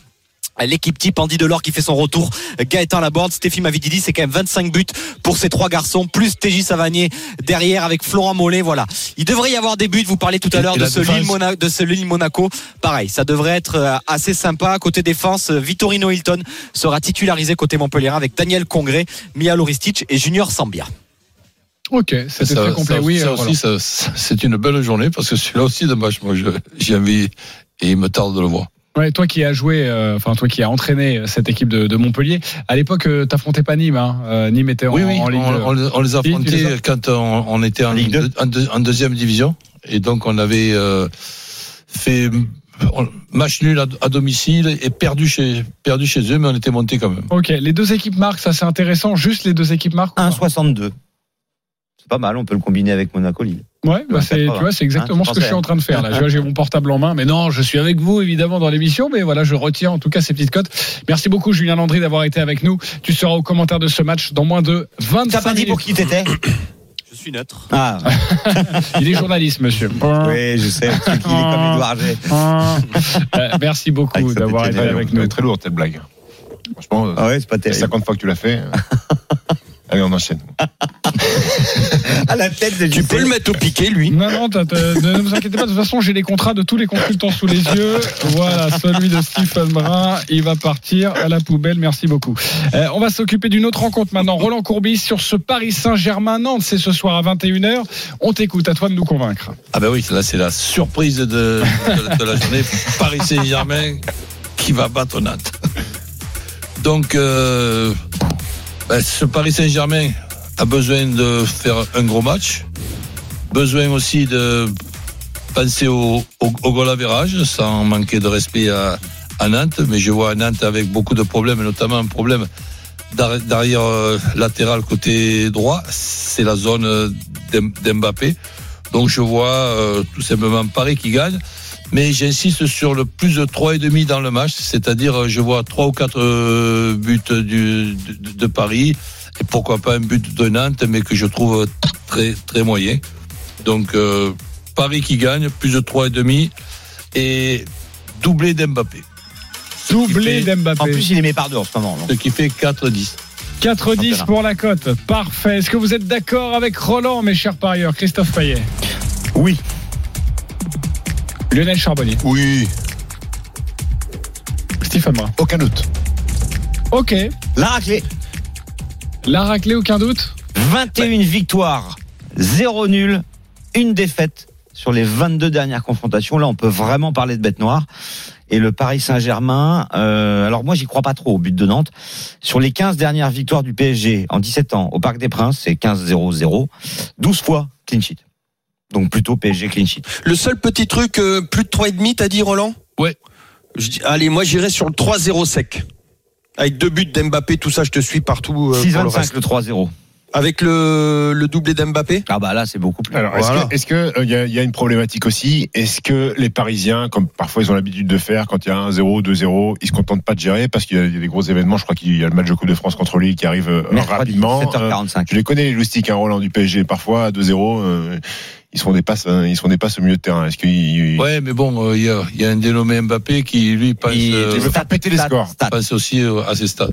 L'équipe type Andy Delors qui fait son retour, Gaëtan Laborde, Stéphie Mavididi, c'est quand même 25 buts pour ces trois garçons, plus TJ Savanier derrière avec Florent Mollet, voilà. Il devrait y avoir des buts, vous parlez tout à l'heure de, ce Lille Mona- de ce Lille Monaco. Pareil, ça devrait être euh, assez sympa. Côté défense, Vittorino Hilton sera titularisé côté Montpellier avec Daniel Congré, Mia Loristic et Junior Sambia. Ok, c'était Ça- très complet. ça- oui, ça euh, aussi, c'est une belle journée parce que celui-là aussi de match, moi, j'ai envie et il me tarde de le voir. Ouais, toi qui as joué, euh, enfin toi qui as entraîné cette équipe de, de Montpellier, à l'époque euh, t'affrontais pas Nîmes, hein. Euh, Nîmes était en, oui, oui, en on, Ligue. on les- on les a Si, tu les quand on, on était en, Ligue deux. en deux- en deuxième division et donc on avait euh, fait match nul à, domicile et perdu chez perdu chez eux, mais on était monté quand même. Ok, les deux équipes marquent, ça c'est intéressant. Juste les deux équipes marquent. ou pas? 1,62. C'est pas mal, on peut le combiner avec Monaco Lille. Ouais, bah c'est, tu 80. vois, c'est exactement Hein, ce que je suis en train de faire là. J'ai mon portable en main, mais non, je suis avec vous évidemment dans l'émission, mais voilà, je retiens en tout cas ces petites cotes. Merci beaucoup Julien Landry d'avoir été avec nous. Tu seras au commentaire de ce match dans moins de 25 T'as pas dit pour minutes. qui t'étais Je suis neutre. Ah, Il est journaliste, monsieur. oui, je sais. qu'il est comme Edouard G. Euh, merci beaucoup sa d'avoir été avec nous. très lourde cette blague. Franchement, Ah ouais, c'est pas terrible. 50 fois que tu l'as fait. Allez, on enchaîne. À la tête de Tu peux le mettre au piqué, lui. Non, non, t'as- ne vous inquiétez pas. De toute façon, j'ai les contrats de tous les consultants sous les yeux. Voilà, celui de Stephen Brun, il va partir à la poubelle. Merci beaucoup. Euh, on va s'occuper d'une autre rencontre maintenant. Roland Courbis sur ce Paris Saint-Germain-Nantes. C'est ce soir à 21h. On t'écoute. À toi de nous convaincre. Ah ben oui, là c'est la surprise de, de- de la journée. Paris Saint-Germain qui va battre Nantes. Donc, euh, ce Paris Saint-Germain a besoin de faire un gros match, besoin aussi de penser au, au, au sans manquer de respect à, à Nantes. Mais je vois Nantes avec beaucoup de problèmes, notamment un problème d'arrière euh, latéral côté droit, c'est la zone euh, d'M- d'Mbappé. Donc je vois euh, tout simplement Paris qui gagne. Mais j'insiste sur le plus de 3,5 dans le match, c'est-à-dire euh, je vois 3 ou 4 euh, buts du, de, de Paris, et pourquoi pas un but de Nantes, mais que je trouve très très moyen. Donc euh, Paris qui gagne, plus de 3,5 et doublé d'Mbappé. Doublé fait- En d'Mbappé. plus, il est mis par deux en ce moment. donc. Ce qui fait 4-10. 4-10 pour la cote. Parfait. Est-ce que vous êtes d'accord avec Roland, mes chers parieurs? Christophe Payet. Oui. Lionel Charbonnier. Oui, Stephen Brun. aucun doute. Ok. La raclée. La raclée, aucun doute 21 victoires, 0 nul, une défaite sur les 22 dernières confrontations. Là, on peut vraiment parler de bête noire. Et le Paris Saint-Germain, euh, alors moi, j'y crois pas trop au but de Nantes. Sur les 15 dernières victoires du PSG en 17 ans au Parc des Princes, c'est 15-0-0, 12 fois clean sheet. Donc plutôt PSG clean sheet. Le seul petit truc, euh, plus de 3,5, t'as dit, Roland? Ouais. Je dis, allez, moi j'irai sur le 3-0 sec. Avec deux buts d'Mbappé, tout ça, je te suis partout. euh, pour le 6-25 reste. le 3-0. Avec le, le doublé d'Mbappé? Ah bah là, c'est beaucoup plus. Alors, est-ce Voilà. que, est-ce que euh, il y, a, il y a une problématique aussi? Est-ce que les Parisiens, comme parfois ils ont l'habitude de faire, quand il y a un 0, 2-0, ils se contentent pas de gérer? Parce qu'il y a il y a des gros événements. Je crois qu'il y a le match de Coupe de France contre Lille qui arrive euh, rapidement. Euh, 7h45. je les connais les loustiques, hein, Roland du PSG. Parfois à 2-0, euh, ils sont des passes, hein, ils sont des passes au milieu de terrain. Est-ce qu'il Ouais, mais bon, euh, il y, a, il y a un dénommé Mbappé qui, lui, pense, Il- euh, veut faire péter les Stat, scores. stat. pense aussi euh, à ses stats.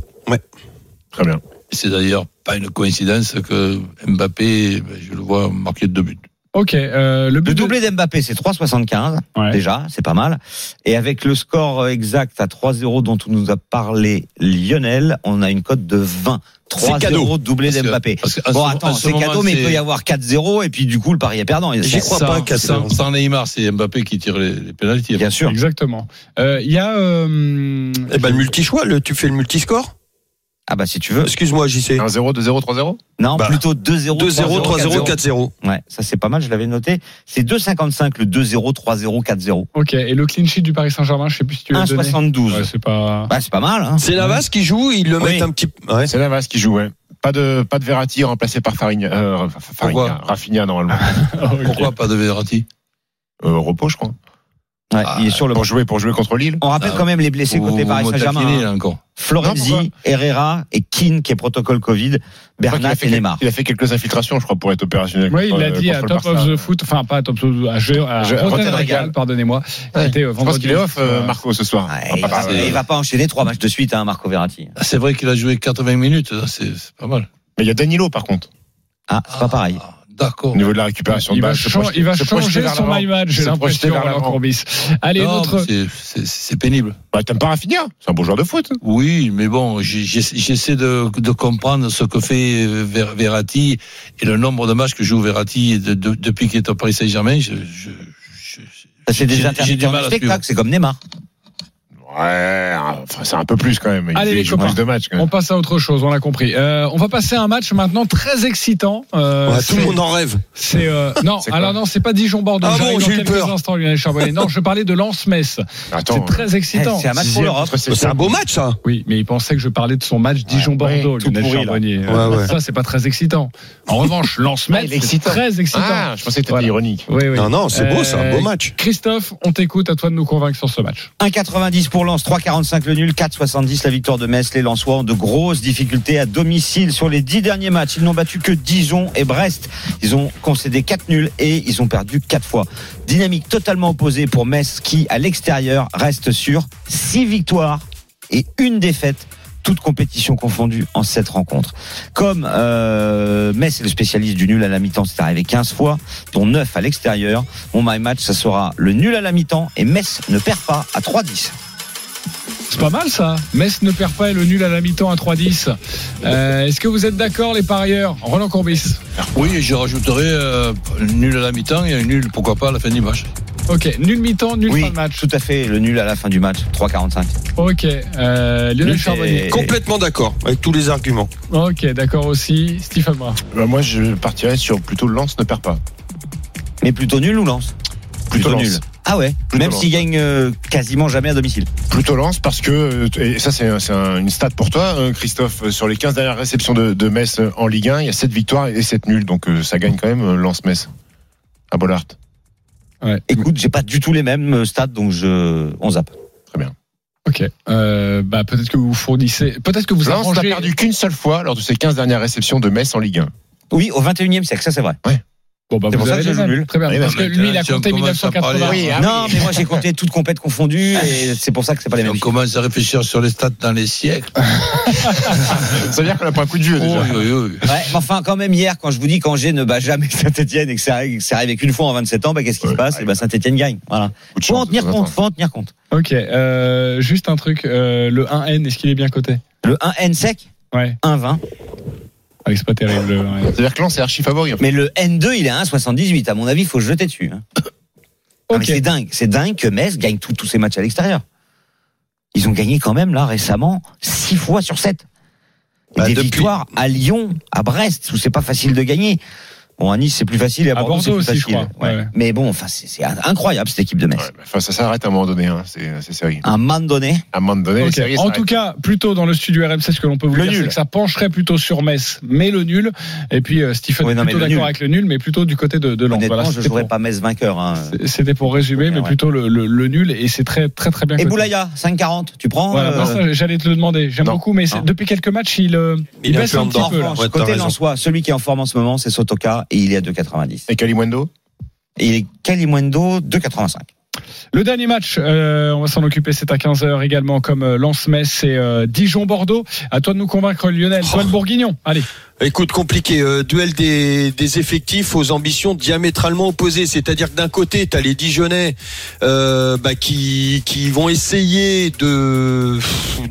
Très bien. C'est d'ailleurs pas une coïncidence que Mbappé, ben, je le vois marquer deux buts. Ok. euh, le but Le de- doublé d'Mbappé, c'est 3,75. Ouais. Déjà, c'est pas mal. Et avec le score exact à 3-0 dont nous a parlé Lionel, on a une cote de 20. C'est cadeau. 3-0 doublé d'Mbappé. Bon, ce- attends, ce c'est moment, cadeau, mais il peut y avoir 4-0 et puis du coup, le pari est perdant. J'y crois sans, pas qu'à ça. sans, sans Neymar, c'est Mbappé qui tire les, les pénalties. Bien sûr. Exactement. Euh, Il y a. euh, Eh ben, le multi-choix, le, tu fais le multiscore Ah bah si tu veux. Excuse-moi, JC. 1-0, 2-0, 3-0 Non, Bah, plutôt 2-0. 2-0, 3-0, 4-0. Ouais, ça c'est pas mal, je l'avais noté. C'est 2,55 le 2-0, 3-0, 4-0. Ok. Et le clean sheet du Paris Saint-Germain, je sais plus si tu l'as donné. 1,72. Ouais, c'est pas. Bah c'est pas mal. Hein. C'est Navas qui joue, ils le Oui. mettent un petit. Ouais. C'est Navas qui joue, ouais. Pas de, pas de Verratti remplacé par Farigna, euh, Farigna, Pourquoi Rafinha normalement. Pourquoi pas de Verratti? Euh, repos, je crois. Ouais, il est sur le. Pour jouer, pour jouer contre Lille. On rappelle Ah, quand même les blessés Vous- côté Paris Saint-Germain. hein. Non, Florenzi, Herrera et Keane qui est protocole Covid, Bernat et Neymar. Il a fait quelques infiltrations, je crois, pour être opérationnel. Oui, il l'a dit contre à Top of the Foot, enfin pas à Top of the, à, jeu, à Je- Rotten Rotten Regal, pardonnez-moi. Ouais. C'était, euh, Je pense qu'il est off, euh, Marco, ce soir. Ouais, Ah, il, pas va, il va pas enchaîner trois matchs de suite, hein, Marco Verratti. Ah, C'est vrai qu'il a joué 80 minutes, c'est pas mal. Mais il y a Danilo, par contre, Ah, c'est pas pareil. D'accord. au niveau de la récupération Il de balle. il va changer son my match, j'ai l'impression. Allez, notre. c'est- pénible. Bah, t'aimes pas Rafinha C'est un bon joueur de foot. Oui, mais bon, j'essaie de, de comprendre ce que fait euh, Ver- Verratti et le nombre de matchs que joue Verratti de- de- depuis qu'il est au Paris Saint-Germain. Je, je, je- C'est des intermittents du spectacle, c'est comme Neymar. Ouais, enfin, c'est un peu plus quand même. Il Allez, fait- les il joue copains. plus de matchs quand On passe à autre chose, on l'a compris. Euh, on va passer à un match maintenant très excitant. Euh, Ouais, tout le monde en rêve. C'est euh, non, alors non, c'est pas Dijon-Bordeaux. Ah bon, j'ai eu quelques peur. instants, Lionel Charbonnet. Non, je parlais de Lens-Metz. Attends, C'est très excitant. Eh, c'est un match pour l'Europe. C'est un beau match, ça. Oui, mais il pensait que je parlais de son match Dijon-Bordeaux, ouais, Lionel. Charbonnier. Ouais, ouais. Ça, c'est pas très excitant. En revanche, Ah, Lens-Metz, il est c'est excitant. très excitant. Ah, je pensais que t'étais Voilà. ironique. Non, non, c'est beau, c'est un beau match. Christophe, on t'écoute, à toi de nous convaincre sur ce match. 1,90 pour Lens, 3,45 le nul, 4,70 la victoire de Metz. Les Lensois ont de grosses difficultés à domicile sur les dix derniers matchs. Ils n'ont battu que Dijon et Brest. Ils ont concédé 4 nuls et ils ont perdu 4 fois. Dynamique totalement opposée pour Metz qui, à l'extérieur, reste sur 6 victoires et une défaite. Toutes compétitions confondues en 7 rencontres. Comme euh, Metz est le spécialiste du nul à la mi-temps, c'est arrivé 15 fois, dont 9 à l'extérieur. Mon my match, ça sera le nul à la mi-temps et Metz ne perd pas à 3-10. C'est pas mal ça. Metz ne perd pas et le nul à la mi-temps à 3-10. Euh, Est-ce que vous êtes d'accord, les parieurs? Roland Courbis. Oui, je rajouterai euh, nul à la mi-temps et un nul, pourquoi pas, à la fin du match. Ok, nul mi-temps, nul Oui, fin de match. tout à fait, le nul à la fin du match, 3-45. Ok, euh, Lionel Nul, Charbonnier. Complètement d'accord avec tous les arguments. Ok, d'accord aussi. Stephen. Bah, moi, je partirais sur plutôt Lens ne perd pas. Mais plutôt nul ou lance Plutôt nul. Ah ouais, Plutôt même s'il gagne euh, quasiment jamais à domicile. Plutôt Lens parce que, euh, et ça c'est un- une stat pour toi, euh, Christophe, euh, sur les 15 dernières réceptions de, de Metz en Ligue 1, il y a 7 victoires et 7 nuls, donc euh, ça gagne quand même Lens-Metz à Bollard. Écoute, j'ai pas du tout les mêmes stats, donc je on zappe. Ok, euh, bah peut-être que vous fournissez, peut-être que vous Lens n'a arrangez. perdu qu'une seule fois lors de ses 15 dernières réceptions de Metz en Ligue 1. Oui, au 21e siècle, ça c'est vrai. Bon, bah, C'est vous pour ça avez que je joue mêmes. nul. Très bien. Oui, parce que mais lui, il a compté commence à 1980. parler- Oui, ah non, mais moi j'ai compté toutes compètes confondues et c'est pour ça que c'est pas les mêmes. on commence à réfléchir sur les stats dans les siècles. Ça veut dire qu'on a pas un coup de vieux déjà. Oh, oui, oui, oui. Ouais, mais enfin, quand même, hier, quand je vous dis qu'Angers ne bat jamais Saint-Etienne et que ça arrive, que ça arrive qu'une fois en 27 ans, bah, qu'est-ce qui se passe? Et bah, Saint-Etienne gagne. Voilà. Faut en tenir compte, faut en tenir compte. Ok, euh, juste un truc, euh, le 1N, est-ce qu'il est bien coté? Le 1N sec, Ouais, 1,20. Ah, c'est pas terrible. le 1N. C'est-à-dire que Lens est archi favori. en fait. Mais le N2, il est à 1,78. À mon avis, il faut se jeter dessus. hein. Mais c'est dingue. C'est dingue que Metz gagne tous tous ses matchs à l'extérieur. Ils ont gagné quand même, là, récemment, 6 fois sur 7. Et Bah, des depuis- victoires à Lyon, à Brest, où c'est pas facile de gagner. Bon, à Nice, c'est plus facile, et à, À Bordeaux, c'est plus aussi, je facile. crois. Ouais, ouais. Mais bon, enfin, c'est c'est incroyable, cette équipe de Metz. Ouais, enfin, ça s'arrête à un moment donné, hein. c'est c'est sérieux. À un moment donné, À un moment donné, séries En tout cas, plutôt dans le studio RMC, ce que l'on peut vous Le dire, nul. c'est que ça pencherait plutôt sur Metz, mais le nul. Et puis euh, Stephen Oui, non, plutôt d'accord nul. avec le nul, mais plutôt du côté de, de Lens. Voilà, je c'était jouerais pour- pas Metz vainqueur. Hein. C'était pour résumer, mais Ouais. plutôt le, le- le nul, et c'est très très très bien. Et. Boulaya, 5,40, tu prends Voilà, euh, ça, j'allais te le demander. J'aime beaucoup, mais depuis quelques matchs, il, euh, baisse un petit peu côté. Lensois, celui qui est en forme en ce moment, c'est Sotoka, et il est à 2,90. Et Kalimundo? Et il est Kalimundo, 2,85. Le dernier match, euh, on va s'en occuper, c'est à 15h également, comme euh, Lens-Metz et euh, Dijon-Bordeaux. À toi de nous convaincre, Lionel. Oh. Toi, le Bourguignon. Allez. Écoute, compliqué. Euh, duel des, des effectifs aux ambitions diamétralement opposées. C'est-à-dire que d'un côté, tu as les Dijonais euh, bah, qui, qui vont essayer de,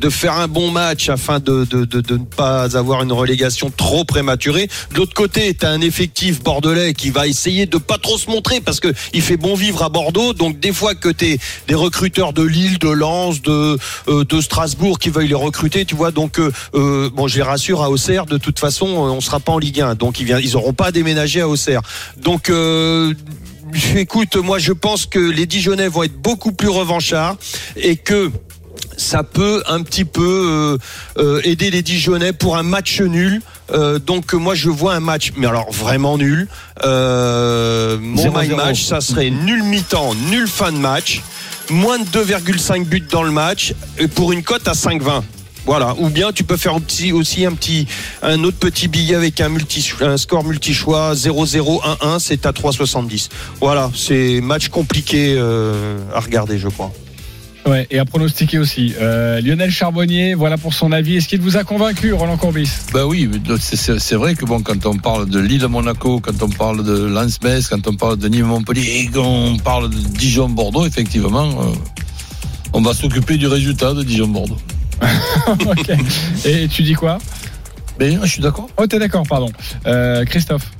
de faire un bon match afin de, de, de, ne pas avoir une relégation trop prématurée. De l'autre côté, tu as un effectif bordelais qui va essayer de pas trop se montrer parce que il fait bon vivre à Bordeaux. Donc des fois que tu des recruteurs de Lille, de Lens, de, euh, de Strasbourg qui veuillent les recruter, tu vois. Donc euh, euh, bon, je les rassure à Auxerre, de toute façon, on sera pas en Ligue 1. Donc ils vient, ils auront pas à déménager à Auxerre. Donc euh, écoute, moi je pense que les Dijonais vont être beaucoup plus revanchards et que ça peut un petit peu euh, euh, aider les Dijonais pour un match nul. Euh, donc moi je vois un match, mais alors vraiment nul. Mon 0-0. my match, ça serait nul mi-temps, nul fin de match. moins de 2,5 buts dans le match et pour une cote à 5,20. Voilà. Ou bien tu peux faire aussi, aussi un petit, un autre petit billet avec un multi, un score multi-choix 0-0, 1-1, c'est à 3,70. Voilà. C'est match compliqué euh, à regarder, je crois. Ouais, et à pronostiquer aussi. Euh, Lionel Charbonnier, voilà pour son avis. Est-ce qu'il vous a convaincu, Roland Courbis? Ben oui, mais c'est- vrai que bon, quand on parle de Lille-Monaco, quand on parle de Lens-Metz, quand on parle de Nîmes-Montpellier et qu'on parle de Dijon-Bordeaux, effectivement, euh, on va s'occuper du résultat de Dijon-Bordeaux. Ok. Et tu dis quoi? Mais je suis d'accord. Oh, t'es d'accord, pardon. Euh, Christophe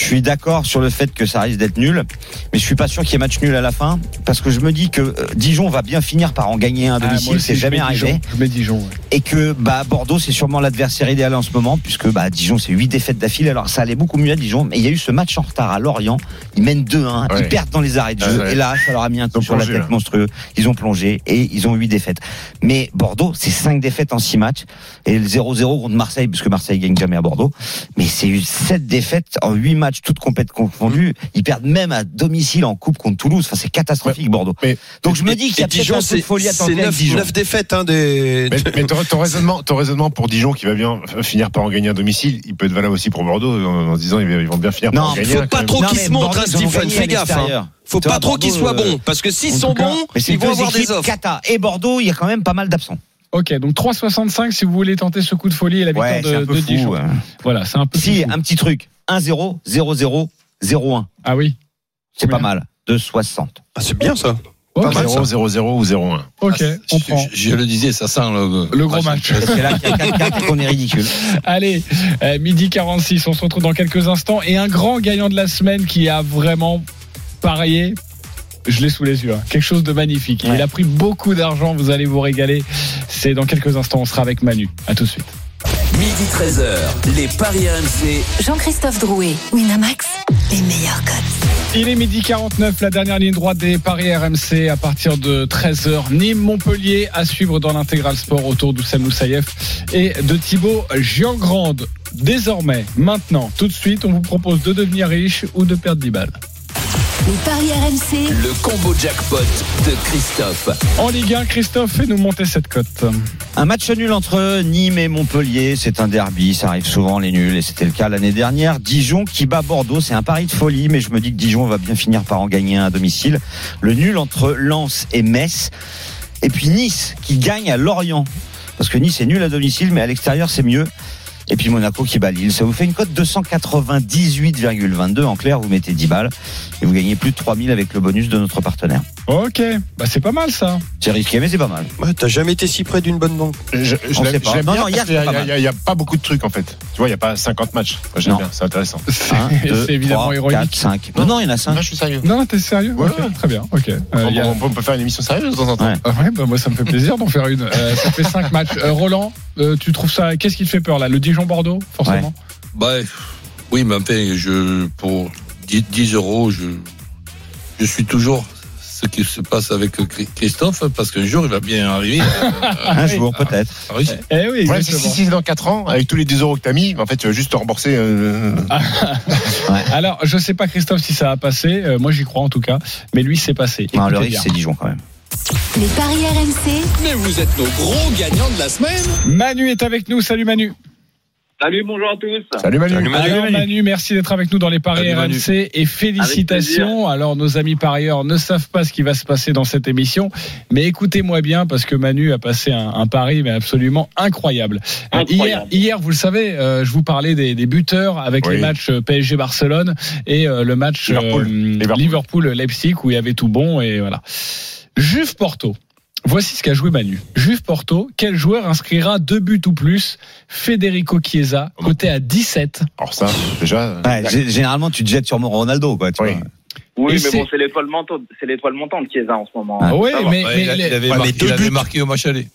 Je suis d'accord sur le fait que ça risque d'être nul, mais je suis pas sûr qu'il y ait match nul à la fin, parce que je me dis que euh, Dijon va bien finir par en gagner un à Ah, domicile, c'est jamais arrivé. Dijon. Je mets Dijon. ouais. Et que bah, Bordeaux, c'est sûrement l'adversaire idéal en ce moment, puisque bah, Dijon, c'est 8 défaites d'affilée. Alors ça allait beaucoup mieux à Dijon, mais il y a eu ce match en retard à Lorient. Ils mènent 2-1, Ouais. ils perdent dans les arrêts de Ah, jeu. ouais. Et là, ça leur a mis un coup sur la tête là. monstrueux. Ils ont plongé et ils ont 8 défaites. Mais Bordeaux, c'est 5 défaites en 6 matchs. Et le 0-0 contre Marseille, puisque Marseille gagne jamais à Bordeaux. Mais c'est eu 7 défaites en 8 matchs, toutes compètes confondues. Ils perdent même à domicile en coupe contre Toulouse. Enfin, c'est catastrophique, Bordeaux. Mais- Donc je me dis qu'il y a peut-être Dijon, un peu de c'est folie à c'est tenter avec 9, Dijon. défaites hein, des. Mais, mais ton, ton raisonnement, ton raisonnement pour Dijon qui va bien finir par en gagner à domicile, il peut être valable aussi pour Bordeaux en, en se disant ils vont bien finir par Non, en gagner. faut un, pas trop Non, qu'ils se montrent, Stephen. Fais gaffe. hein. Faut pas trop qu'ils soient euh, bons, parce que s'ils sont cas, bons, ils vont avoir des offres. Cata et Bordeaux, il y a quand même pas mal d'absents. Ok, donc 3,65 si vous voulez tenter ce coup de folie et la victoire Ouais, de, un peu de fou. Dijon. Voilà, c'est un peu Si, fou. un petit truc. 1-0, 0-0, 0-1. Ah oui. C'est pas mal. 2,60. Ah, c'est bien ça. Ok, même. 0, 0, 0 ou 0, 1. ok, Ah, on je, prend. je- je le disais, ça sent le, Le gros match. C'est là qu'il y a 4-4 et qu'on est ridicule. Allez, euh, midi 46, on se retrouve dans quelques instants. Et un grand gagnant de la semaine qui a vraiment parié. Je l'ai sous les yeux. hein. Quelque chose de magnifique. Il a pris beaucoup d'argent. Vous allez vous régaler. C'est dans quelques instants. On sera avec Manu. À tout de suite. Midi 13h, les Paris RMC. Jean-Christophe Drouet, Winamax, les meilleurs codes. Il est midi 49, la dernière ligne droite des Paris RMC à partir de 13h. Nîmes-Montpellier à suivre dans l'intégral sport autour d'Oussam Moussaïef et de Thibaut Giangrande. Désormais, maintenant, tout de suite, on vous propose de devenir riche ou de perdre 10 balles. Les paris RMC, Le combo jackpot de Christophe. En Ligue 1, Christophe, fais-nous monter cette cote. Un match nul entre Nîmes et Montpellier, c'est un derby, ça arrive souvent les nuls et c'était le cas l'année dernière. Dijon qui bat Bordeaux, c'est un pari de folie, mais je me dis que Dijon va bien finir par en gagner un à domicile. Le nul entre Lens et Metz. Et puis Nice qui gagne à Lorient. Parce que Nice est nul à domicile, mais à l'extérieur c'est mieux. Et puis Monaco qui bat Lille. Ça vous fait une cote 298,22. En clair, vous mettez 10 balles et vous gagnez plus de 3000 avec le bonus de notre partenaire. Ok, bah c'est pas mal ça. C'est risqué, mais c'est pas mal. Ouais, T'as jamais été si près d'une bonne banque? Je, je On l'aime sait pas. je l'aime Non, bien non, hier, parce qu'il y a- c'était pas il y a- il y a pas beaucoup de trucs en fait. Tu vois, il n'y a pas 50 matchs. Moi, J'aime Non. bien, c'est intéressant. 1, 2, C'est évidemment 3, ironique. 4, 5. Non, non, il y en a 5. Là, je suis sérieux. Non, t'es sérieux? Ouais. Ok, Très bien, ok. Euh, On, il y a- on peut- on peut faire une émission sérieuse de temps en temps. Ouais. Ah ouais, bah moi ça me fait plaisir d'en faire une. Euh, ça fait 5 matchs. Euh, Roland, euh, tu trouves ça Qu'est-ce qui te fait peur là? Le Dijon-Bordeaux, forcément? Bah, oui, mais enfin, je, pour 10, 10 euros, je, je suis toujours ce qui se passe avec Christophe, parce qu'un jour, il va bien arriver. à- Un jour, peut-être. réussir. Eh oui, Ouais, si, si, si, c'est dans 4 ans, avec tous les 10 euros que tu as mis, en fait, tu vas juste te rembourser. euh, Alors, je sais pas Christophe si ça va passer. Euh, moi, j'y crois en tout cas. Mais lui, c'est passé. Non, le risque, c'est Dijon quand même. les paris RMC, Mais vous êtes nos gros gagnants de la semaine. Manu est avec nous. Salut Manu. Salut, bonjour à tous. Salut Manu. Salut, Manu. Alors Manu, merci d'être avec nous dans les paris Salut, Manu. RMC et félicitations. Alors nos amis parieurs ne savent pas ce qui va se passer dans cette émission, mais écoutez-moi bien parce que Manu a passé un, un pari mais absolument incroyable. Euh, Incroyable. Hier, hier, vous le savez, euh, je vous parlais des, des buteurs avec Oui. les matchs PSG Barcelone et euh, le match Liverpool. euh, Liverpool. Liverpool Leipzig où il y avait tout bon et voilà. Juve Porto. Voici ce qu'a joué Manu. Juve Porto, quel joueur inscrira deux buts ou plus Federico Chiesa, coté à 17. Alors ça, déjà. Ouais, gé- généralement, tu te jettes sur mon Ronaldo, quoi. Tu Oui. vois. Oui, Et mais bon, c'est l'étoile montante, c'est l'étoile montante qui est en ce moment. Ah, oui, va. mais, Ouais, mais, il, a- les- il avait, marqué, mais il avait marqué au match aller.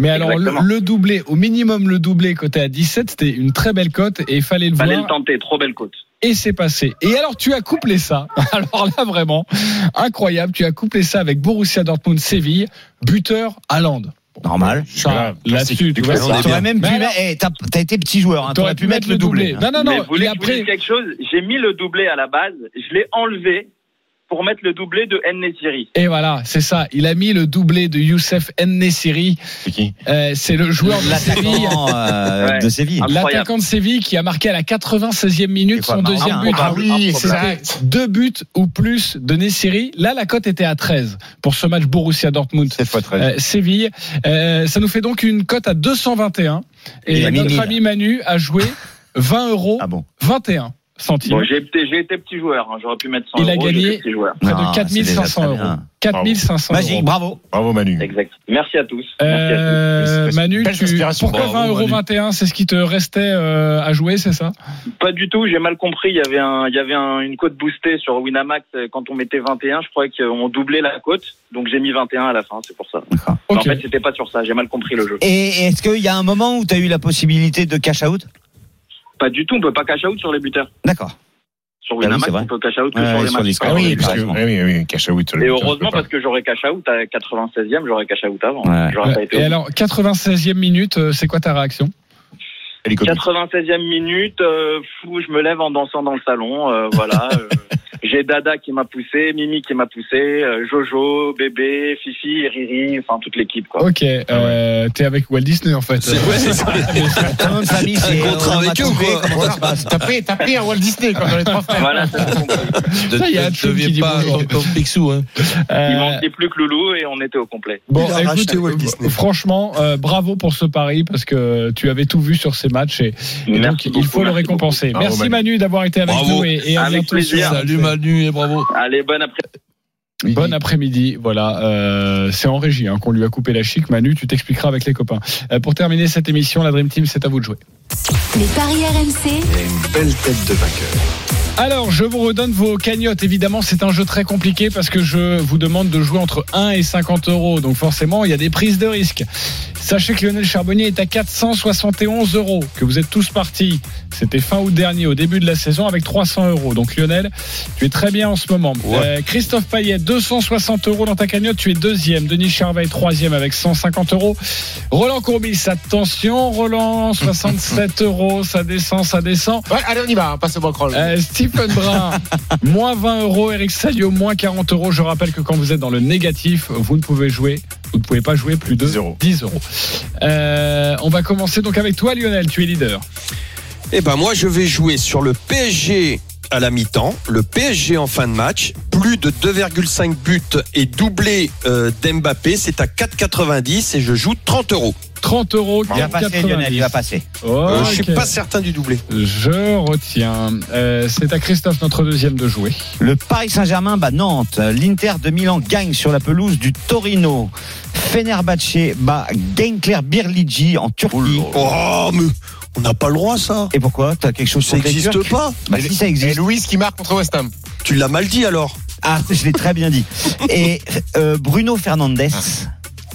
Mais alors le, le doublé, au minimum le doublé coté à 17, c'était une très belle cote et il fallait le Fallait voir le tenter, trop belle côte. et c'est passé. Et alors tu as couplé ça, alors là vraiment incroyable, tu as couplé ça avec Borussia Dortmund Séville, buteur Haaland. Normal. Ça, Voilà, là-dessus, tu vois, T'aurais même pu Mais mettre. eh, t'as t'as été petit joueur, hein. T'aurais pu mettre le doublé. Non, non, mais non. vous voulez Et que je vous dise après, quelque chose? J'ai mis le doublé à la base, je l'ai enlevé pour mettre le doublé de N-Nesiri. Et voilà, c'est ça. Il a mis le doublé de Youssef Nessiri. C'est qui? Euh, c'est le joueur de Séville. L'attaquant euh, de Séville. L'attaquant de Séville qui a marqué à la 96e minute C'est quoi, son marrant deuxième Ah, but. ah oui, C'était exact. deux buts ou plus de Nessiri. Là, la cote était à 13 pour ce match Borussia Dortmund. 7 fois 13. Euh, Séville. Euh, ça nous fait donc une cote à 221. Et mis notre 1000. ami Manu a joué 20 euros Ah bon 21 centimes. Bon, j'ai été, j'ai été petit joueur. hein. J'aurais pu mettre 100 Il a euros. gagné. j'étais petit joueur. Près Non, de c'est déjà 4500 très euros. bien. 4500 euros. Magique, bravo. Bravo Manu. Exact. Merci à tous. Merci à tous. Euh. Manu, tu- pourquoi Bravo, 20 euros Manu. 21 C'est ce qui te restait euh, à jouer, c'est ça? Pas du tout, j'ai mal compris. Il y avait, un, il y avait un- une cote boostée sur Winamax euh, quand on mettait 21. Je croyais qu'on doublait la cote, donc j'ai mis 21 à la fin, c'est pour ça. En fait, c'était pas sur ça, j'ai mal compris le jeu. Et est-ce qu'il y a un moment où tu as eu la possibilité de cash out? Pas du tout, on peut pas cash out sur les buteurs. D'accord. Sur Ah oui, Winamax, vrai. on peut cash out que sur les sur matchs. les scores. Ah oui, oui, parce que, carrément. oui, oui, oui, cash out. Et heureusement parce que j'aurais cash out à 96e, j'aurais cash out avant. Ouais. J'aurais pas été Et alors, 96e minute, euh, c'est quoi ta réaction? 96e minute, euh, fou, je me lève en dansant dans le salon, euh, voilà. J'ai Dada qui m'a poussé, Mimi qui m'a poussé, euh, Jojo, Bébé, Fifi, Riri, enfin toute l'équipe quoi. Ok, euh, t'es avec Walt Disney en fait. C'est- ouais, c'est ça. T'as un c'est contrat avec eux, trouvé, quoi. T'as pris, t'as pris un Walt Disney comme dans les trois frères. Voilà, c'est Ça, y a deviens pas tonton Picsou. Hein. Euh, Il manquait plus que Loulou et on était au complet. Bon, Il a écoute, racheté Walt euh, Disney. franchement, euh, bravo pour ce pari parce que tu avais tout vu sur ces matchs et, donc il faut le récompenser. Merci Manu. Manu d'avoir été avec Bravo. nous et, et à Avec bientôt Salut RMC. Manu et bravo. Allez, bonne après. Bon après-midi, voilà, euh, c'est en régie hein, qu'on lui a coupé la chic. Manu, tu t'expliqueras avec les copains. Euh, pour terminer cette émission, la Dream Team, c'est à vous de jouer. Les paris RMC, Une belle tête de vainqueur. Alors, je vous redonne vos cagnottes. Évidemment, c'est un jeu très compliqué parce que je vous demande de jouer entre 1 et 50 euros. Donc forcément, il y a des prises de risque. Sachez que Lionel Charbonnier est à 471 euros, que vous êtes tous partis. C'était fin août dernier, au début de la saison, avec 300 euros. Donc Lionel, tu es très bien en ce moment. Euh, Christophe Payet, 260 euros dans ta cagnotte, tu es deuxième. Denis Charvet, troisième avec 150 euros. Roland Courbis, attention, Roland, 67 euros, ça descend, ça descend. Ouais, allez, on y va, hein, passe au bankroll. Euh, Stephen Brun, moins 20 euros. Eric Salio, moins 40 euros. Je rappelle que quand vous êtes dans le négatif, vous ne pouvez jouer, vous ne pouvez pas jouer plus de 10 euros. 10 euros. Euh, on va commencer donc avec toi, Lionel. Tu es leader. Eh ben moi je vais jouer sur le PSG à la mi-temps, le PSG en fin de match, plus de 2,5 buts et doublé euh, d'Mbappé, c'est à 4,90 et je joue 30 euros. 30 euros. Il va passer, Lionel, il va passer. Euh, Je suis pas certain du doublé. Je retiens. Euh, c'est à Christophe, notre deuxième, de jouer. Le Paris Saint-Germain bat Nantes. L'Inter de Milan gagne sur la pelouse du Torino. Fenerbahçe bat Genkler Birlici en Turquie. Oh mais on n'a pas le droit ça. Et pourquoi T'as quelque chose Ça contre les n'existe Turcs pas. Bah si ça Et existe. Louise qui marque contre West Ham. Tu l'as mal dit alors. Ah, je l'ai très bien dit. Et euh, Bruno Fernandes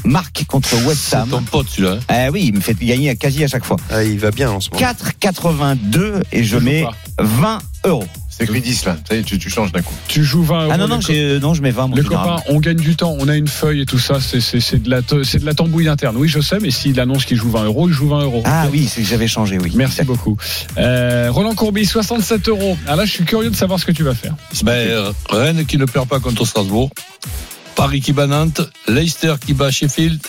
marque contre West C'est Ham. ton pote celui-là. hein. Ah oui, il me fait gagner à quasi à chaque fois. Ah, il va bien en ce moment. 4,82 et je mets pas. 20 euros. C'est écrit 10 là. Ça y est, tu, tu changes d'un coup. Tu joues 20 euros. Ah non, non, j'ai- non je mets 20. mon Le général. copain, on gagne du temps, on a une feuille et tout ça, c'est- c'est c'est de, la te- c'est de la tambouille interne. Oui, je sais, mais s'il annonce qu'il joue 20 euros, il joue 20 euros. Ah oui, c'est que j'avais changé, oui. Merci beaucoup. Euh, Roland Courbis, 67 euros. Ah là, je suis curieux de savoir ce que tu vas faire. Ben, euh, Rennes qui ne perd pas contre Strasbourg. Paris qui bat Nantes. Leicester qui bat Sheffield.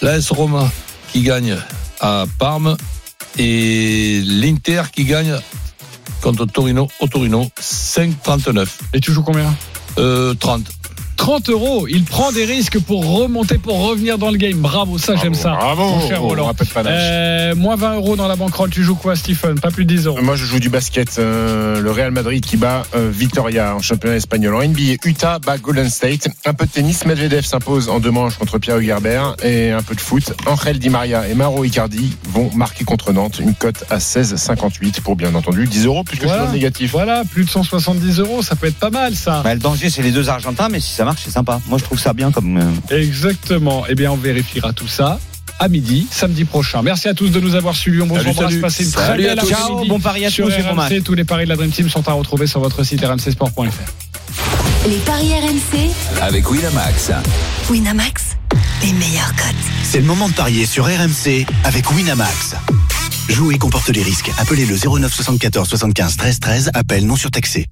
L'AS Roma qui gagne à Parme. Et l'Inter qui gagne contre Torino au Torino. 5,39. Et tu joues combien? Euh, 30. 30 euros. Il prend des risques pour remonter, pour revenir dans le game. Bravo, ça, j'aime ça. Bravo. Mon cher Oh, Roland. Euh, moins 20 euros dans la banquerolle. Tu joues quoi, Stephen? Pas plus de 10 euros. Moi, je joue du basket. euh, le Real Madrid qui bat euh, Vitoria en championnat espagnol. En NBA, Utah bat Golden State. Un peu de tennis. Medvedev s'impose en deux manches contre Pierre Hugerbert. Et un peu de foot. Angel Di Maria et Mauro Icardi vont marquer contre Nantes. Une cote à 16,58 pour bien entendu 10 euros puisque dans le négatif. Voilà, plus de 170 euros, ça peut être pas mal, ça. Bah, le danger, c'est les deux Argentins, mais si ça marche, c'est sympa. Moi, je trouve ça bien comme. euh, Exactement. Eh bien, on vérifiera tout ça à midi, samedi prochain. Merci à tous de nous avoir suivis. On vous Salut, embrasse. salut. Passez une très belle à tous. après-midi Ciao, bon pari à tous et bon RMC. match. Tous les paris de la Dream Team sont à retrouver sur votre site rmcsport.fr. les paris RMC, Avec Winamax. Winamax, les meilleurs cotes. C'est le moment de parier sur RMC avec Winamax. Jouer comporte les risques. Appelez le 09 74 75 13 13. Appel non surtaxé.